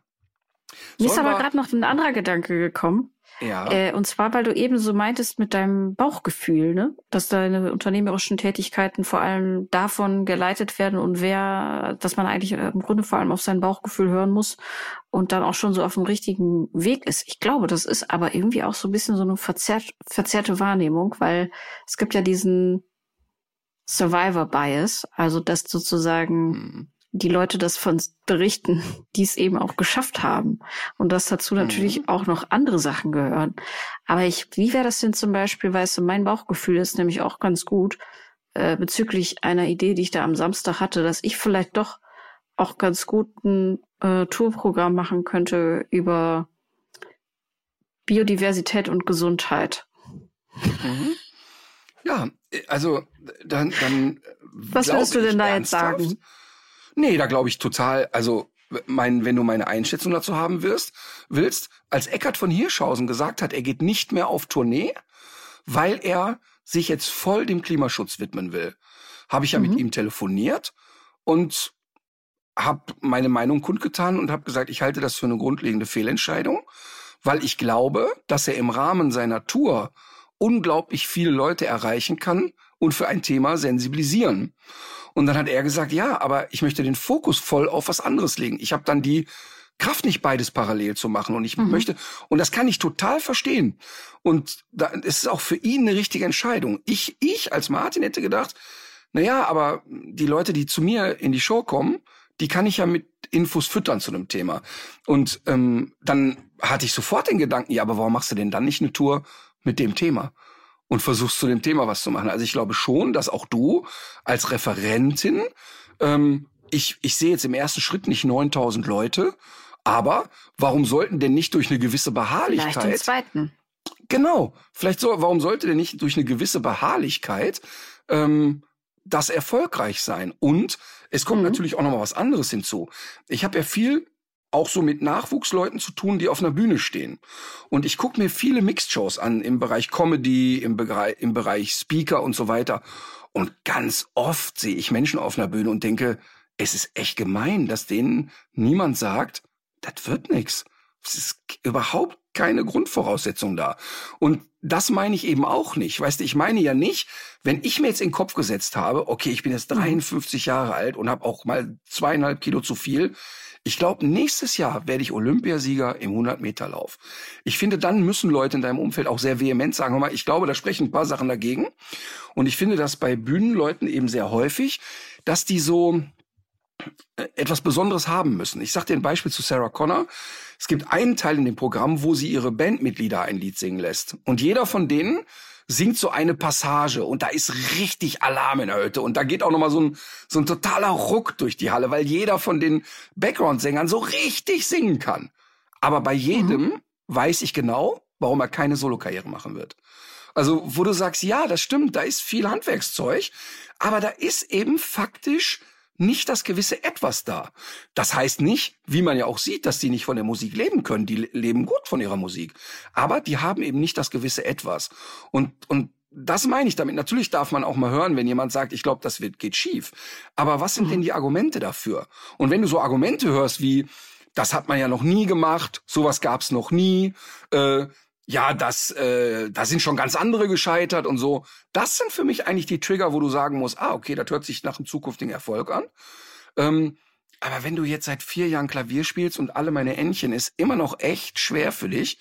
[SPEAKER 2] Mir ist aber gerade noch ein anderer Gedanke gekommen.
[SPEAKER 1] Ja.
[SPEAKER 2] Äh, und zwar, weil du eben so meintest mit deinem Bauchgefühl, ne? Dass deine unternehmerischen Tätigkeiten vor allem davon geleitet werden und wer, dass man eigentlich im Grunde vor allem auf sein Bauchgefühl hören muss und dann auch schon so auf dem richtigen Weg ist. Ich glaube, das ist aber irgendwie auch so ein bisschen so eine verzerrt, verzerrte Wahrnehmung, weil es gibt ja diesen Survivor Bias, also dass sozusagen mhm die Leute das von berichten, [LAUGHS] die es eben auch geschafft haben. Und dass dazu natürlich mhm. auch noch andere Sachen gehören. Aber ich, wie wäre das denn zum Beispiel, weißt du, mein Bauchgefühl ist nämlich auch ganz gut äh, bezüglich einer Idee, die ich da am Samstag hatte, dass ich vielleicht doch auch ganz gut ein äh, Tourprogramm machen könnte über Biodiversität und Gesundheit.
[SPEAKER 1] Mhm. [LAUGHS] Ja, also dann, dann
[SPEAKER 2] Was würdest du denn da jetzt sagen?
[SPEAKER 1] Nee, da glaube ich total, also mein, wenn du meine Einschätzung dazu haben wirst, willst, als Eckart von Hirschhausen gesagt hat, er geht nicht mehr auf Tournee, weil er sich jetzt voll dem Klimaschutz widmen will, habe ich ja mhm. mit ihm telefoniert und habe meine Meinung kundgetan und habe gesagt, ich halte das für eine grundlegende Fehlentscheidung, weil ich glaube, dass er im Rahmen seiner Tour unglaublich viele Leute erreichen kann und für ein Thema sensibilisieren. Und dann hat er gesagt, ja, aber ich möchte den Fokus voll auf was anderes legen. Ich habe dann die Kraft nicht beides parallel zu machen und ich mhm. möchte und das kann ich total verstehen und da ist es auch für ihn eine richtige Entscheidung. Ich ich als Martin hätte gedacht, na ja, aber die Leute, die zu mir in die Show kommen, die kann ich ja mit Infos füttern zu einem Thema. Und ähm, dann hatte ich sofort den Gedanken, ja, aber warum machst du denn dann nicht eine Tour mit dem Thema? Und versuchst zu dem Thema was zu machen. Also ich glaube schon, dass auch du als Referentin, ähm, ich, ich sehe jetzt im ersten Schritt nicht 9000 Leute, aber warum sollten denn nicht durch eine gewisse Beharrlichkeit... Vielleicht
[SPEAKER 2] den zweiten.
[SPEAKER 1] Genau. Vielleicht so, warum sollte denn nicht durch eine gewisse Beharrlichkeit ähm, das erfolgreich sein? Und es kommt mhm. natürlich auch noch mal was anderes hinzu. Ich habe ja viel auch so mit Nachwuchsleuten zu tun, die auf einer Bühne stehen. Und ich gucke mir viele Mixed-Shows an im Bereich Comedy, im, Bereich, im Bereich Speaker und so weiter. Und ganz oft sehe ich Menschen auf einer Bühne und denke, es ist echt gemein, dass denen niemand sagt, das wird nix. Es ist überhaupt keine Grundvoraussetzung da. Und das meine ich eben auch nicht. Weißt du, ich meine ja nicht, wenn ich mir jetzt in den Kopf gesetzt habe, okay, ich bin jetzt 53 mhm. Jahre alt und habe auch mal zweieinhalb Kilo zu viel, ich glaube, nächstes Jahr werde ich Olympiasieger im 100-Meter-Lauf. Ich finde, dann müssen Leute in deinem Umfeld auch sehr vehement sagen, mal, ich glaube, da sprechen ein paar Sachen dagegen. Und ich finde das bei Bühnenleuten eben sehr häufig, dass die so etwas Besonderes haben müssen. Ich sage dir ein Beispiel zu Sarah Connor. Es gibt einen Teil in dem Programm, wo sie ihre Bandmitglieder ein Lied singen lässt. Und jeder von denen singt so eine Passage und da ist richtig Alarm in der Hütte und da geht auch nochmal so ein, so ein totaler Ruck durch die Halle, weil jeder von den Background-Sängern so richtig singen kann. Aber bei jedem mhm. weiß ich genau, warum er keine Solokarriere machen wird. Also, wo du sagst, ja, das stimmt, da ist viel Handwerkszeug, aber da ist eben faktisch nicht das gewisse Etwas da. Das heißt nicht, wie man ja auch sieht, dass die nicht von der Musik leben können. Die leben gut von ihrer Musik. Aber die haben eben nicht das gewisse Etwas. Und, und das meine ich damit. Natürlich darf man auch mal hören, wenn jemand sagt, ich glaube, das wird, geht schief. Aber was sind mhm. denn die Argumente dafür? Und wenn du so Argumente hörst wie, das hat man ja noch nie gemacht, sowas gab's noch nie, äh, ja, das, äh, da sind schon ganz andere gescheitert und so. Das sind für mich eigentlich die Trigger, wo du sagen musst, ah, okay, das hört sich nach einem zukünftigen Erfolg an. Ähm, aber wenn du jetzt seit vier Jahren Klavier spielst und alle meine Entchen ist immer noch echt schwer für dich,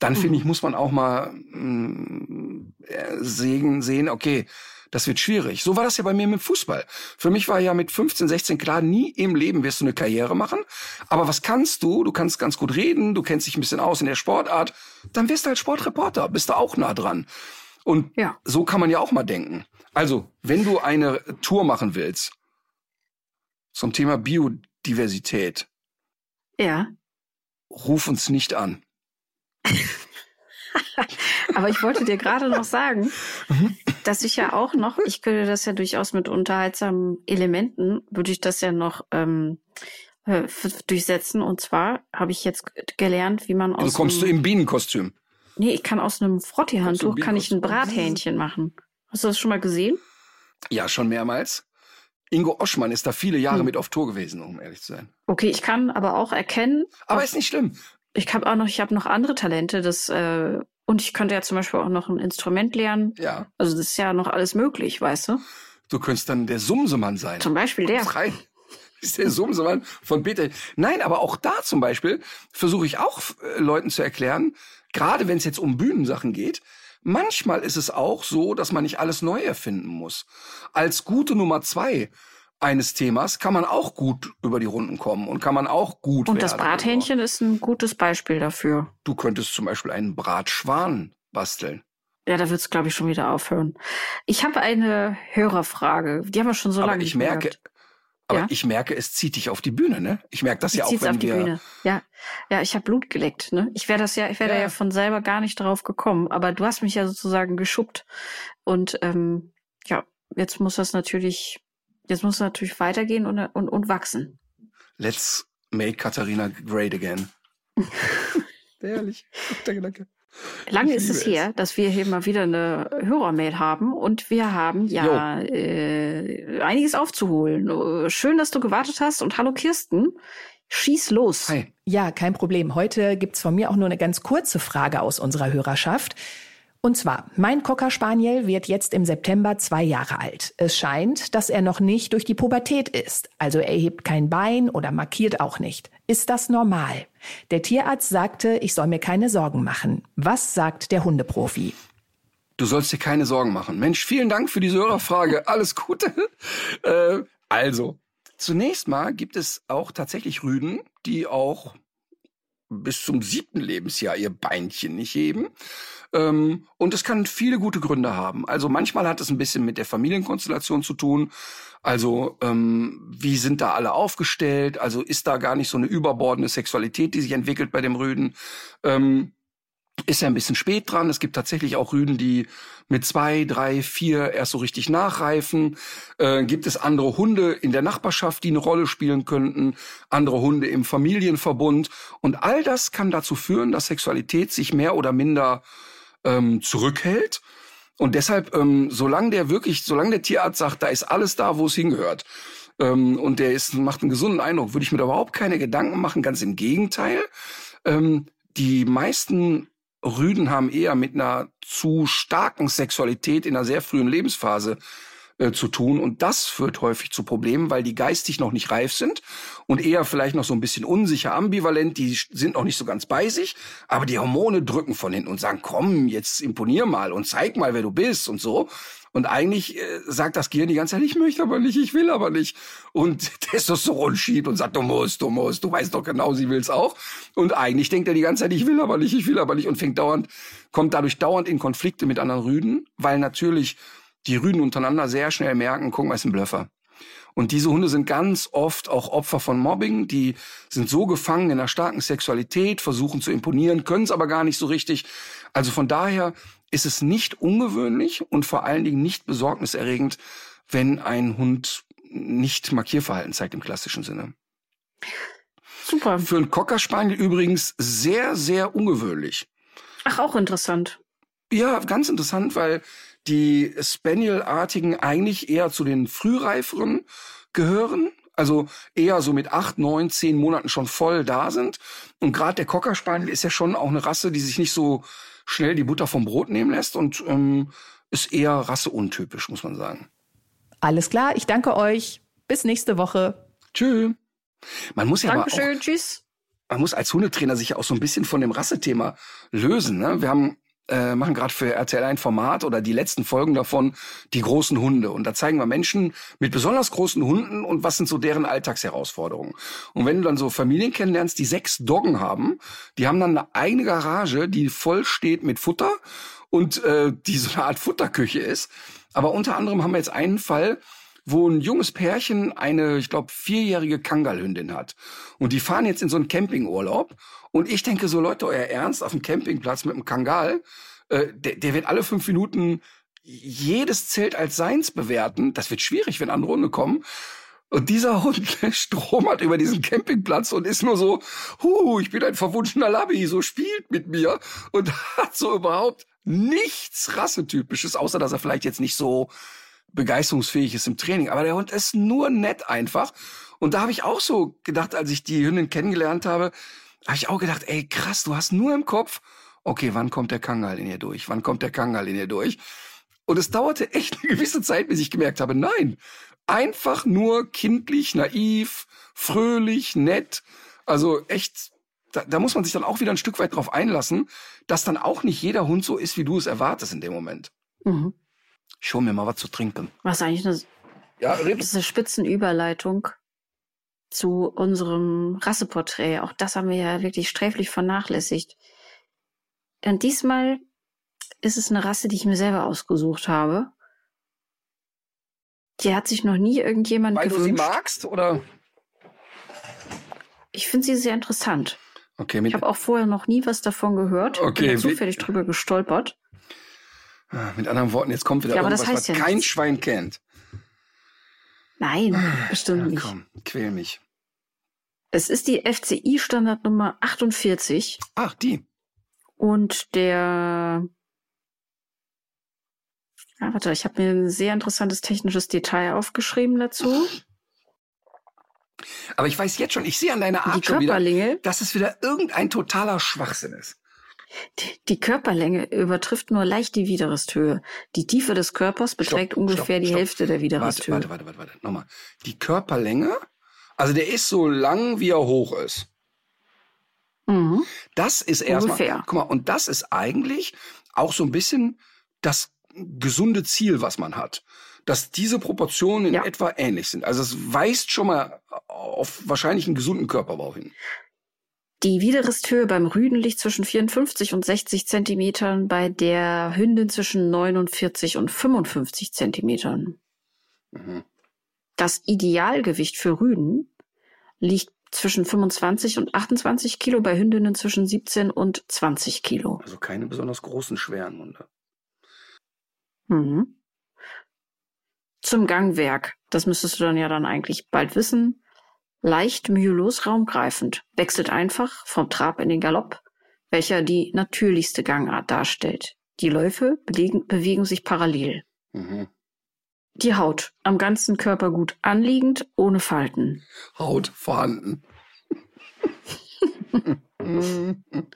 [SPEAKER 1] dann mhm. finde ich, muss man auch mal mh, mm, äh, sehen, sehen, okay, das wird schwierig. So war das ja bei mir mit Fußball. Für mich war ja mit 15, 16 klar, nie im Leben wirst du eine Karriere machen. Aber was kannst du? Du kannst ganz gut reden, du kennst dich ein bisschen aus in der Sportart. Dann wirst du halt Sportreporter, bist du auch nah dran. Und ja. so kann man ja auch mal denken. Also, wenn du eine Tour machen willst zum Thema Biodiversität,
[SPEAKER 2] ja.
[SPEAKER 1] ruf uns nicht an. [LAUGHS]
[SPEAKER 2] Aber ich wollte dir gerade noch sagen, dass ich ja auch noch, ich könnte das ja durchaus mit unterhaltsamen Elementen, würde ich das ja noch ähm, äh, durchsetzen. Und zwar habe ich jetzt gelernt, wie man aus.
[SPEAKER 1] Also kommst du im Bienenkostüm?
[SPEAKER 2] Nee, ich kann aus einem Frotti-Handtuch kann ich ein Brathähnchen machen. Hast du das schon mal gesehen?
[SPEAKER 1] Ja, schon mehrmals. Ingo Oschmann ist da viele Jahre hm. mit auf Tour gewesen, um ehrlich zu sein.
[SPEAKER 2] Okay, ich kann aber auch erkennen.
[SPEAKER 1] Aber ist nicht schlimm.
[SPEAKER 2] Ich habe auch noch, ich habe noch andere Talente. Das äh, und ich könnte ja zum Beispiel auch noch ein Instrument lernen.
[SPEAKER 1] Ja.
[SPEAKER 2] Also das ist ja noch alles möglich, weißt du?
[SPEAKER 1] Du könntest dann der Sumsemann sein.
[SPEAKER 2] Zum Beispiel der.
[SPEAKER 1] Frei. Ist der Sumsemann von Peter. Nein, aber auch da zum Beispiel versuche ich auch äh, Leuten zu erklären, gerade wenn es jetzt um Bühnensachen geht, manchmal ist es auch so, dass man nicht alles neu erfinden muss. Als gute Nummer zwei eines Themas kann man auch gut über die Runden kommen und kann man auch gut.
[SPEAKER 2] Und das Brathähnchen ist ein gutes Beispiel dafür.
[SPEAKER 1] Du könntest zum Beispiel einen Bratschwan basteln.
[SPEAKER 2] Ja, da wird's glaube ich schon wieder aufhören. Ich habe eine Hörerfrage. Die haben wir schon so
[SPEAKER 1] aber
[SPEAKER 2] lange
[SPEAKER 1] ich merke, gehört. Aber ja? ich merke, es zieht dich auf die Bühne, ne? Ich merke das ich ja auch, wenn
[SPEAKER 2] auf die Bühne. Ja, ja, ich habe Blut geleckt, ne? Ich wäre das ja, ich wäre ja. da ja von selber gar nicht drauf gekommen. Aber du hast mich ja sozusagen geschubbt und ähm, ja, jetzt muss das natürlich Jetzt muss es natürlich weitergehen und, und, und wachsen.
[SPEAKER 1] Let's make Katharina great again. [LAUGHS] Ehrlich. [LAUGHS] Danke, danke.
[SPEAKER 2] Lange ist es her, dass wir hier mal wieder eine Hörermail haben und wir haben ja äh, einiges aufzuholen. Schön, dass du gewartet hast und hallo Kirsten. Schieß los.
[SPEAKER 3] Hi. Ja, kein Problem. Heute gibt's von mir auch nur eine ganz kurze Frage aus unserer Hörerschaft. Und zwar, mein Cocker Spaniel wird jetzt im September zwei Jahre alt. Es scheint, dass er noch nicht durch die Pubertät ist. Also er hebt kein Bein oder markiert auch nicht. Ist das normal? Der Tierarzt sagte, ich soll mir keine Sorgen machen. Was sagt der Hundeprofi?
[SPEAKER 1] Du sollst dir keine Sorgen machen. Mensch, vielen Dank für diese Hörerfrage. [LAUGHS] Alles Gute. äh, also, zunächst mal gibt es auch tatsächlich Rüden, die auch bis zum siebten Lebensjahr ihr Beinchen nicht heben. Ähm, und es kann viele gute Gründe haben. Also manchmal hat es ein bisschen mit der Familienkonstellation zu tun. Also ähm, wie sind da alle aufgestellt? Also ist da gar nicht so eine überbordende Sexualität, die sich entwickelt bei dem Rüden? Ähm, ist er ein bisschen spät dran. Es gibt tatsächlich auch Rüden, die mit zwei, drei, vier erst so richtig nachreifen. Äh, gibt es andere Hunde in der Nachbarschaft, die eine Rolle spielen könnten, andere Hunde im Familienverbund. Und all das kann dazu führen, dass Sexualität sich mehr oder minder ähm, zurückhält. Und deshalb, ähm, solange der wirklich, solange der Tierarzt sagt, da ist alles da, wo es hingehört, ähm, und der ist, macht einen gesunden Eindruck, würde ich mir da überhaupt keine Gedanken machen. Ganz im Gegenteil. Ähm, die meisten Rüden haben eher mit einer zu starken Sexualität in einer sehr frühen Lebensphase äh, zu tun. Und das führt häufig zu Problemen, weil die geistig noch nicht reif sind und eher vielleicht noch so ein bisschen unsicher, ambivalent. Die sind noch nicht so ganz bei sich, aber die Hormone drücken von hinten und sagen, komm, jetzt imponier mal und zeig mal, wer du bist und so. Und eigentlich äh, sagt das Gehirn die ganze Zeit, ich möchte aber nicht, ich will aber nicht. Und [LAUGHS] Testosteron schiebt und sagt, du musst, du musst, du weißt doch genau, sie will's auch. Und eigentlich denkt er die ganze Zeit, ich will aber nicht, ich will aber nicht und fängt dauernd, kommt dadurch dauernd in Konflikte mit anderen Rüden, weil natürlich die Rüden untereinander sehr schnell merken, guck mal, ist ein Blöffer. Und diese Hunde sind ganz oft auch Opfer von Mobbing. Die sind so gefangen in einer starken Sexualität, versuchen zu imponieren, können es aber gar nicht so richtig. Also von daher ist es nicht ungewöhnlich und vor allen Dingen nicht besorgniserregend, wenn ein Hund nicht Markierverhalten zeigt im klassischen Sinne.
[SPEAKER 2] Super.
[SPEAKER 1] Für einen Cocker Spaniel übrigens sehr, sehr ungewöhnlich.
[SPEAKER 2] Ach, auch interessant.
[SPEAKER 1] Ja, ganz interessant, weil die Spaniel-artigen eigentlich eher zu den frühreiferen gehören, also eher so mit acht, neun, zehn Monaten schon voll da sind. Und gerade der Cocker Spaniel ist ja schon auch eine Rasse, die sich nicht so schnell die Butter vom Brot nehmen lässt und ähm, ist eher rasseuntypisch, muss man sagen.
[SPEAKER 3] Alles klar, ich danke euch. Bis nächste Woche.
[SPEAKER 1] Tschüss. Man muss ja
[SPEAKER 2] Dankeschön,
[SPEAKER 1] aber auch,
[SPEAKER 2] tschüss.
[SPEAKER 1] man muss als Hundetrainer sich ja auch so ein bisschen von dem Rassethema lösen. Ne? Wir haben äh, machen gerade für RTL ein Format oder die letzten Folgen davon die großen Hunde und da zeigen wir Menschen mit besonders großen Hunden und was sind so deren Alltagsherausforderungen. Und wenn du dann so Familien kennenlernst, die sechs Doggen haben, die haben dann eine eigene Garage, die voll steht mit Futter und äh, die so eine Art Futterküche ist. Aber unter anderem haben wir jetzt einen Fall, wo ein junges Pärchen eine, ich glaube, vierjährige Kangalhündin hat. Und die fahren jetzt in so einen Campingurlaub. Und ich denke so, Leute, euer Ernst auf dem Campingplatz mit einem Kangal, äh, der, der wird alle fünf Minuten jedes Zelt als seins bewerten. Das wird schwierig, wenn andere Hunde kommen. Und dieser Hund [LAUGHS] stromert über diesen Campingplatz und ist nur so, hu, ich bin ein verwunschener Labby, so spielt mit mir und [LAUGHS] hat so überhaupt nichts Rassetypisches, außer dass er vielleicht jetzt nicht so begeisterungsfähig ist im Training. Aber der Hund ist nur nett einfach. Und da habe ich auch so gedacht, als ich die Hündin kennengelernt habe, habe ich auch gedacht, ey krass, du hast nur im Kopf, okay, wann kommt der Kangal in ihr durch? Wann kommt der Kangal in ihr durch? Und es dauerte echt eine gewisse Zeit, bis ich gemerkt habe, nein, einfach nur kindlich, naiv, fröhlich, nett. Also echt, da, da muss man sich dann auch wieder ein Stück weit drauf einlassen, dass dann auch nicht jeder Hund so ist, wie du es erwartest in dem Moment.
[SPEAKER 2] Mhm.
[SPEAKER 1] Ich hol mir mal was zu trinken.
[SPEAKER 2] Was eigentlich eine,
[SPEAKER 1] Ja,
[SPEAKER 2] das ist eine Spitzenüberleitung zu unserem Rasseporträt. Auch das haben wir ja wirklich sträflich vernachlässigt. Denn diesmal ist es eine Rasse, die ich mir selber ausgesucht habe. Die hat sich noch nie irgendjemand
[SPEAKER 1] Weil du sie
[SPEAKER 2] gewünscht.
[SPEAKER 1] magst, oder?
[SPEAKER 2] Ich finde sie sehr interessant.
[SPEAKER 1] Okay,
[SPEAKER 2] Ich habe auch vorher noch nie was davon gehört.
[SPEAKER 1] Okay,
[SPEAKER 2] Bin zufällig drüber gestolpert.
[SPEAKER 1] Ah, mit anderen Worten, jetzt kommt wieder
[SPEAKER 2] Ja, aber das
[SPEAKER 1] irgendwas,
[SPEAKER 2] heißt
[SPEAKER 1] was
[SPEAKER 2] ja
[SPEAKER 1] kein
[SPEAKER 2] nichts.
[SPEAKER 1] Schwein kennt.
[SPEAKER 2] Nein, bestimmt
[SPEAKER 1] Ja,
[SPEAKER 2] nicht.
[SPEAKER 1] komm, quäl mich.
[SPEAKER 2] Es ist die FCI Standardnummer 48
[SPEAKER 1] Ach, die.
[SPEAKER 2] und der Ah, warte, ich habe mir ein sehr interessantes technisches Detail aufgeschrieben dazu.
[SPEAKER 1] Aber ich weiß jetzt schon, ich sehe an deiner
[SPEAKER 2] Die
[SPEAKER 1] Art schon wieder, dass es wieder irgendein totaler Schwachsinn ist.
[SPEAKER 2] Die, die Körperlänge übertrifft nur leicht die Widerristhöhe. Die Tiefe des Körpers beträgt
[SPEAKER 1] Stopp,
[SPEAKER 2] ungefähr
[SPEAKER 1] stopp,
[SPEAKER 2] die
[SPEAKER 1] stopp.
[SPEAKER 2] Hälfte der
[SPEAKER 1] Warte,
[SPEAKER 2] Widerristhöhe.
[SPEAKER 1] warte, warte, warte, warte. Nochmal. Die Körperlänge, also der ist so lang, wie er hoch ist.
[SPEAKER 2] Mhm.
[SPEAKER 1] Das ist erstmal.
[SPEAKER 2] Ungefähr.
[SPEAKER 1] Guck mal, und das ist eigentlich auch so ein bisschen das gesunde Ziel, was man hat. Dass diese Proportionen in
[SPEAKER 2] Ja.
[SPEAKER 1] etwa ähnlich sind. Also es weist schon mal auf wahrscheinlich einen gesunden Körperbau hin.
[SPEAKER 2] Die Widerristhöhe beim Rüden liegt zwischen 54 und 60 Zentimetern, bei der Hündin zwischen 49 und 55 Zentimetern.
[SPEAKER 1] Mhm.
[SPEAKER 2] Das Idealgewicht für Rüden liegt zwischen 25 und 28 Kilo, bei Hündinnen zwischen 17 und 20 Kilo.
[SPEAKER 1] Also keine besonders großen, schweren Hunde.
[SPEAKER 2] Mhm. Zum Gangwerk. Das müsstest du dann ja dann eigentlich bald wissen. Leicht mühelos raumgreifend. Wechselt einfach vom Trab in den Galopp, welcher die natürlichste Gangart darstellt. Die Läufe bewegen, bewegen sich parallel.
[SPEAKER 1] Mhm.
[SPEAKER 2] Die Haut am ganzen Körper gut anliegend, ohne Falten.
[SPEAKER 1] Haut vorhanden. ja. [LAUGHS]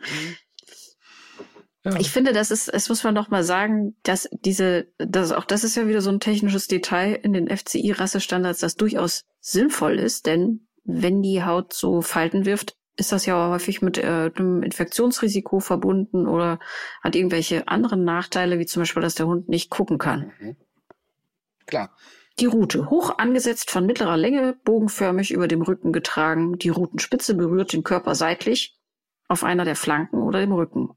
[SPEAKER 2] Ich finde, das ist, es muss man doch mal sagen, dass diese, das, auch das ist ja wieder so ein technisches Detail in den FCI-Rassestandards, das durchaus sinnvoll ist, denn wenn die Haut so Falten wirft, ist das ja häufig mit äh, einem Infektionsrisiko verbunden oder hat irgendwelche anderen Nachteile, wie zum Beispiel, dass der Hund nicht gucken kann.
[SPEAKER 1] Mhm. Klar.
[SPEAKER 2] Die Rute, hoch angesetzt von mittlerer Länge, bogenförmig über dem Rücken getragen. Die Rutenspitze berührt den Körper seitlich auf einer der Flanken oder dem Rücken.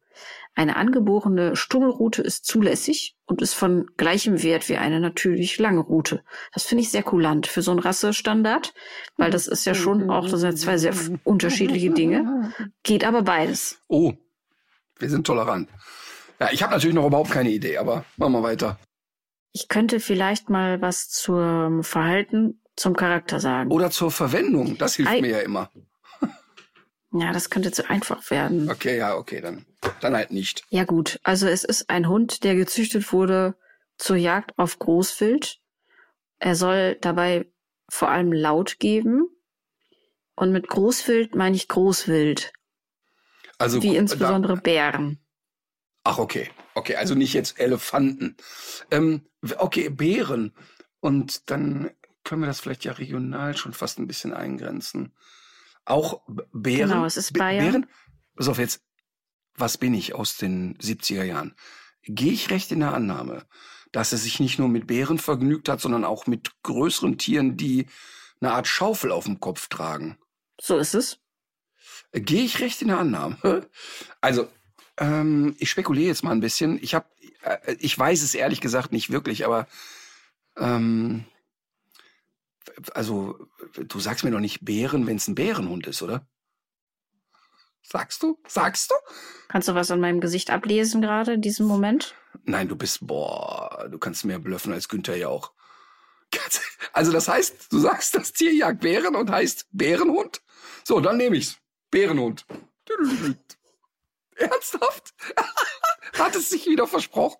[SPEAKER 2] Eine angeborene Stummelrute ist zulässig und ist von gleichem Wert wie eine natürlich lange Rute. Das finde ich sehr kulant für so einen Rassestandard, weil das ist ja schon auch, das sind zwei sehr unterschiedliche Dinge. Geht aber beides.
[SPEAKER 1] Oh, wir sind tolerant. Ja, ich habe natürlich noch überhaupt keine Idee, aber machen wir weiter.
[SPEAKER 2] Ich könnte vielleicht mal was zum Verhalten, zum Charakter sagen.
[SPEAKER 1] Oder zur Verwendung, das hilft
[SPEAKER 2] Ei.
[SPEAKER 1] mir ja immer.
[SPEAKER 2] Ja, das könnte zu einfach werden.
[SPEAKER 1] Okay, ja, okay, dann, dann halt nicht.
[SPEAKER 2] Ja gut, also es ist ein Hund, der gezüchtet wurde zur Jagd auf Großwild. Er soll dabei vor allem laut geben. Und mit Großwild meine ich Großwild,
[SPEAKER 1] Also
[SPEAKER 2] wie
[SPEAKER 1] da-
[SPEAKER 2] insbesondere Bären.
[SPEAKER 1] Ach, okay. Okay, also nicht jetzt Elefanten. Ähm, okay, Bären. Und dann können wir das vielleicht ja regional schon fast ein bisschen eingrenzen. Auch Bären.
[SPEAKER 2] Genau, es ist Bayern. Bären.
[SPEAKER 1] Pass auf jetzt. Was bin ich aus den 70er Jahren? Gehe ich recht in der Annahme, dass er sich nicht nur mit Bären vergnügt hat, sondern auch mit größeren Tieren, die eine Art Schaufel auf dem Kopf tragen.
[SPEAKER 2] So ist es.
[SPEAKER 1] Gehe ich recht in der Annahme? Also, ähm, ich spekuliere jetzt mal ein bisschen. Ich habe, äh, ich weiß es ehrlich gesagt nicht wirklich, aber ähm, also du sagst mir doch nicht Bären, wenn es ein Bärenhund ist, oder? Sagst du? Sagst du?
[SPEAKER 2] Kannst du was an meinem Gesicht ablesen gerade in diesem Moment?
[SPEAKER 1] Nein, du bist, boah, du kannst mehr blöffen als Günther Jauch. Also das heißt, du sagst, das Tier jagt Bären und heißt Bärenhund? So, dann nehme ich's. Bärenhund. [LAUGHS] Ernsthaft? [LAUGHS] Hat es sich wieder versprochen?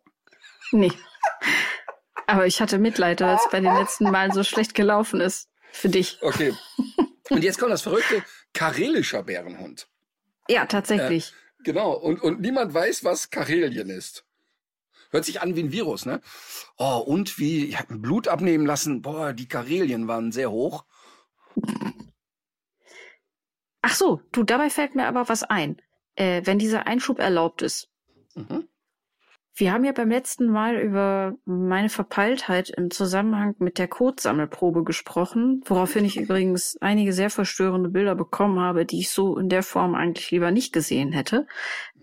[SPEAKER 2] Nee. Aber ich hatte Mitleid, weil es bei den letzten Malen so schlecht gelaufen ist. Für dich.
[SPEAKER 1] Okay. Und jetzt kommt das verrückte karelischer Bärenhund.
[SPEAKER 2] Ja, tatsächlich.
[SPEAKER 1] Äh, genau. Und, und niemand weiß, was Karelien ist. Hört sich an wie ein Virus, ne? Oh, und wie, ich habe Blut abnehmen lassen. Boah, die Karelien waren sehr hoch.
[SPEAKER 2] Ach so, du, dabei fällt mir aber was ein. Äh, wenn dieser Einschub erlaubt ist. Mhm. Wir haben ja beim letzten Mal über meine Verpeiltheit im Zusammenhang mit der Codesammelprobe gesprochen, woraufhin ich übrigens einige sehr verstörende Bilder bekommen habe, die ich so in der Form eigentlich lieber nicht gesehen hätte.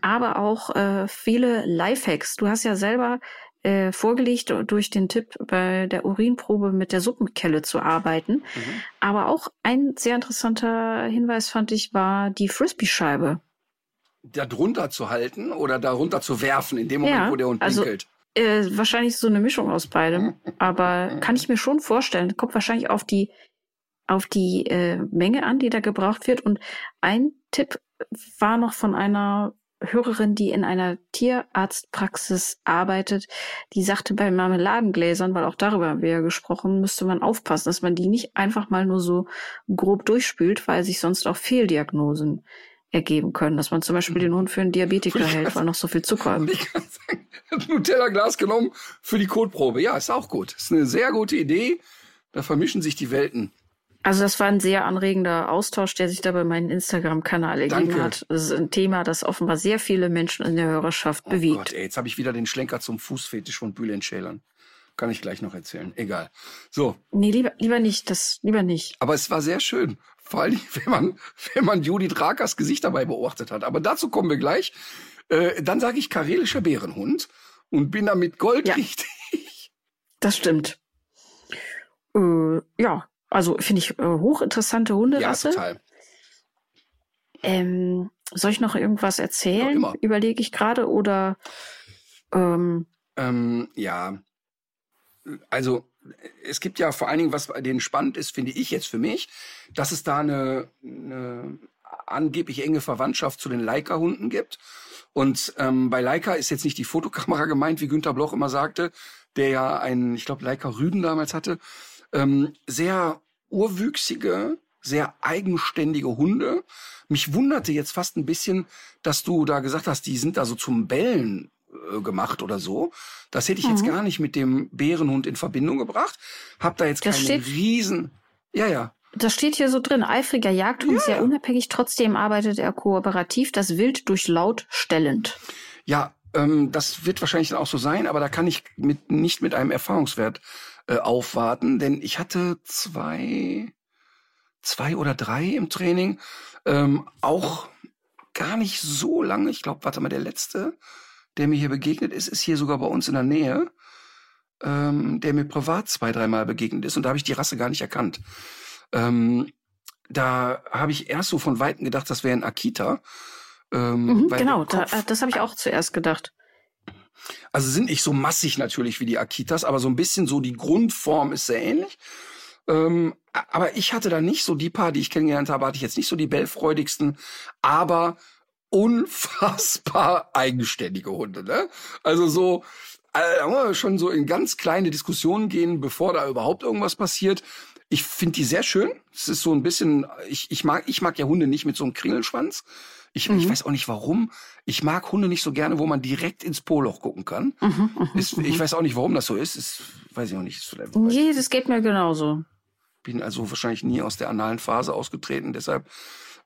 [SPEAKER 2] Aber auch äh, viele Lifehacks. Du hast ja selber äh, vorgelegt, durch den Tipp bei der Urinprobe mit der Suppenkelle zu arbeiten. Mhm. Aber auch ein sehr interessanter Hinweis fand ich war die Frisbee-Scheibe
[SPEAKER 1] da drunter zu halten oder darunter zu werfen in dem Moment, ja, wo der Hund
[SPEAKER 2] also,
[SPEAKER 1] pinkelt?
[SPEAKER 2] Äh, wahrscheinlich so eine Mischung aus beidem. Aber kann ich mir schon vorstellen. Kommt wahrscheinlich auf die auf die äh, Menge an, die da gebraucht wird. Und ein Tipp war noch von einer Hörerin, die in einer Tierarztpraxis arbeitet, die sagte bei Marmeladengläsern, weil auch darüber haben wir ja gesprochen, müsste man aufpassen, dass man die nicht einfach mal nur so grob durchspült, weil sich sonst auch Fehldiagnosen ergeben können, dass man zum Beispiel den Hund für einen Diabetiker [LAUGHS] hält, weil noch so viel Zucker hat. [LAUGHS] Ich kann
[SPEAKER 1] sagen, Nutella-Glas genommen für die Kotprobe. Ja, ist auch gut. Ist eine sehr gute Idee. Da vermischen sich die Welten.
[SPEAKER 2] Also das war ein sehr anregender Austausch, der sich da bei meinem Instagram-Kanal ergeben Danke. hat. Das ist ein Thema, das offenbar sehr viele Menschen in der Hörerschaft oh bewegt. Gott,
[SPEAKER 1] ey, jetzt habe ich wieder den Schlenker zum Fußfetisch von Bülent Schälern. Kann ich gleich noch erzählen. Egal. So.
[SPEAKER 2] Nee, lieber, lieber nicht. Das, lieber nicht.
[SPEAKER 1] Aber es war sehr schön. Vor allem, wenn man, wenn man Judith Rakers Gesicht dabei beobachtet hat. Aber dazu kommen wir gleich. Äh, dann sage ich karelischer Bärenhund und bin damit goldrichtig. Ja,
[SPEAKER 2] das stimmt. Äh, ja, also finde ich äh, hochinteressante Hunderasse. Ja, total. Ähm, soll ich noch irgendwas erzählen? Ja, Überlege ich gerade oder
[SPEAKER 1] ähm, ähm, ja, also es gibt ja vor allen Dingen, was bei denen spannend ist, finde ich jetzt für mich, dass es da eine, eine angeblich enge Verwandtschaft zu den Leica-Hunden gibt. Und ähm, bei Leica ist jetzt nicht die Fotokamera [LAUGHS] gemeint, wie Günter Bloch immer sagte, der ja einen, ich glaube, Leica Rüden damals hatte. Ähm, sehr urwüchsige, sehr eigenständige Hunde. Mich wunderte jetzt fast ein bisschen, dass du da gesagt hast, die sind da so zum Bellen äh, gemacht oder so. Das hätte ich mhm. jetzt gar nicht mit dem Bärenhund in Verbindung gebracht. Hab da jetzt das keine steht, Riesen. Ja, ja.
[SPEAKER 2] Das steht hier so drin. Eifriger Jagdhund, ja. sehr unabhängig. Trotzdem arbeitet er kooperativ, das Wild durch Laut stellend.
[SPEAKER 1] Ja, ähm, das wird wahrscheinlich dann auch so sein, aber da kann ich mit, nicht mit einem Erfahrungswert äh, aufwarten, denn ich hatte zwei, zwei oder drei im Training, ähm, auch gar nicht so lange. Ich glaube, warte mal, der letzte der mir hier begegnet ist, ist hier sogar bei uns in der Nähe, ähm, der mir privat zwei, dreimal begegnet ist und da habe ich die Rasse gar nicht erkannt. Ähm, da habe ich erst so von Weitem gedacht, das wäre ein Akita.
[SPEAKER 2] Ähm, mhm, genau, da, äh, das habe ich auch zuerst gedacht.
[SPEAKER 1] Also sind nicht so massig natürlich wie die Akitas, aber so ein bisschen so die Grundform ist sehr ähnlich. Ähm, aber ich hatte da nicht so die paar, die ich kennengelernt habe, hatte ich jetzt nicht so die bellfreudigsten, aber unfassbar eigenständige Hunde. Ne? Also so, äh, schon so in ganz kleine Diskussionen gehen, bevor da überhaupt irgendwas passiert. Ich finde die sehr schön. Es ist so ein bisschen, ich, ich mag, ich mag ja Hunde nicht mit so einem Kringelschwanz. Ich, mhm. ich weiß auch nicht warum. Ich mag Hunde nicht so gerne, wo man direkt ins Poloch gucken kann. Mhm, mhm ist, ich mhm. weiß auch nicht, warum das so ist. ist weiß ich auch nicht. Ist
[SPEAKER 2] nee, das geht mir genauso.
[SPEAKER 1] Bin also wahrscheinlich nie aus der analen Phase ausgetreten, deshalb.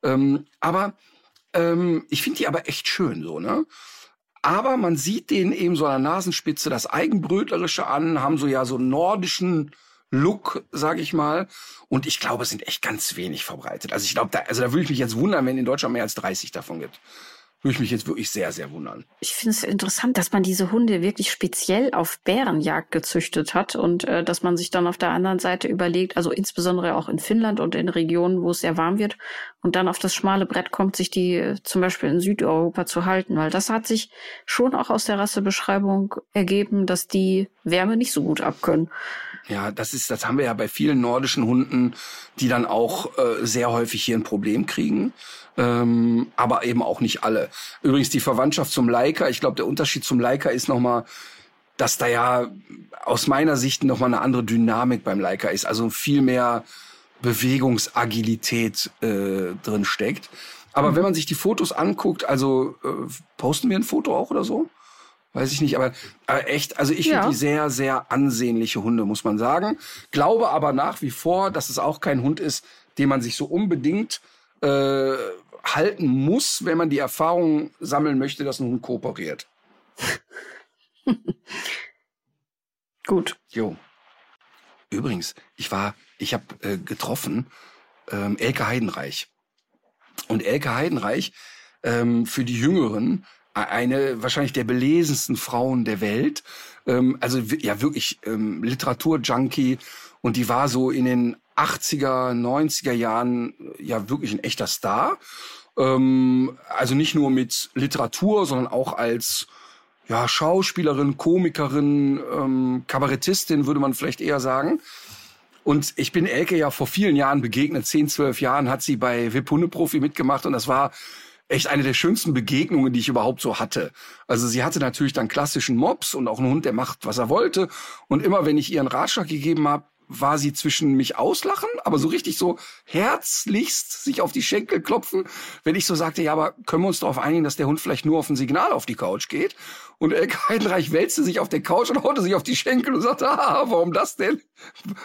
[SPEAKER 1] Ähm, aber ähm, ich finde die aber echt schön so, ne? Aber man sieht denen eben so an der Nasenspitze das Eigenbrötlerische an, haben so ja so nordischen Look, sage ich mal. Und ich glaube, es sind echt ganz wenig verbreitet. Also ich glaube, da, also da würde ich mich jetzt wundern, wenn in Deutschland mehr als 30 davon gibt würde ich mich jetzt wirklich sehr, sehr wundern.
[SPEAKER 2] Ich finde es interessant, dass man diese Hunde wirklich speziell auf Bärenjagd gezüchtet hat und äh, dass man sich dann auf der anderen Seite überlegt, also insbesondere auch in Finnland und in Regionen, wo es sehr warm wird und dann auf das schmale Brett kommt, sich die äh, zum Beispiel in Südeuropa zu halten, weil das hat sich schon auch aus der Rassebeschreibung ergeben, dass die Wärme nicht so gut abkönnen.
[SPEAKER 1] Ja, das ist, das haben wir ja bei vielen nordischen Hunden, die dann auch äh, sehr häufig hier ein Problem kriegen ähm, aber eben auch nicht alle. Übrigens die Verwandtschaft zum Leica, ich glaube, der Unterschied zum Leica ist nochmal, dass da ja aus meiner Sicht nochmal eine andere Dynamik beim Leica ist, also viel mehr Bewegungsagilität äh, drin steckt. Aber mhm. wenn man sich die Fotos anguckt, also äh, posten wir ein Foto auch oder so? Weiß ich nicht, aber, aber echt, also ich ja. finde die sehr, sehr ansehnliche Hunde, muss man sagen. Glaube aber nach wie vor, dass es auch kein Hund ist, den man sich so unbedingt äh, halten muss, wenn man die Erfahrung sammeln möchte, dass ein Hund kooperiert. [LAUGHS]
[SPEAKER 2] Gut.
[SPEAKER 1] Jo. Übrigens, ich war, ich habe äh, getroffen ähm, Elke Heidenreich. Und Elke Heidenreich ähm, für die Jüngeren e-, eine wahrscheinlich der belesensten Frauen der Welt. Ähm, also ja wirklich ähm, Literaturjunkie und die war so in den 80er, 90er Jahren ja wirklich ein echter Star. Ähm, also nicht nur mit Literatur, sondern auch als ja, Schauspielerin, Komikerin, ähm, Kabarettistin, würde man vielleicht eher sagen. Und ich bin Elke ja vor vielen Jahren begegnet, zehn, zwölf Jahren hat sie bei VIP Hundeprofi mitgemacht und das war echt eine der schönsten Begegnungen, die ich überhaupt so hatte. Also sie hatte natürlich dann klassischen Mops und auch einen Hund, der macht, was er wollte. Und immer wenn ich ihr einen Ratschlag gegeben habe, war sie zwischen mich auslachen, aber so richtig so herzlichst sich auf die Schenkel klopfen, wenn ich so sagte, ja, aber können wir uns darauf einigen, dass der Hund vielleicht nur auf ein Signal auf die Couch geht? Und Elke [LAUGHS] Heidenreich wälzte sich auf der Couch und haute sich auf die Schenkel und sagte, [LAUGHS] ah, warum das denn?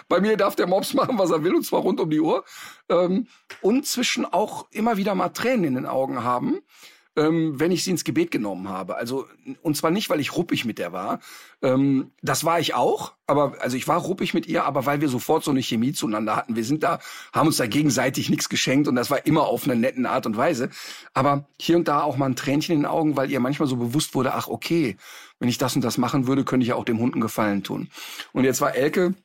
[SPEAKER 1] Bei mir darf der Mops machen, was er will, und zwar rund um die Uhr. Ähm, und zwischen auch immer wieder mal Tränen in den Augen haben ähm, wenn ich sie ins Gebet genommen habe. Also und zwar nicht, weil ich ruppig mit der war. Ähm, das war ich auch, aber also ich war ruppig mit ihr, aber weil wir sofort so eine Chemie zueinander hatten. Wir sind da, haben uns da gegenseitig nichts geschenkt und das war immer auf eine netten Art und Weise. Aber hier und da auch mal ein Tränchen in den Augen, weil ihr manchmal so bewusst wurde, ach okay, wenn ich das und das machen würde, könnte ich ja auch dem Hunden Gefallen tun. Und jetzt war Elke,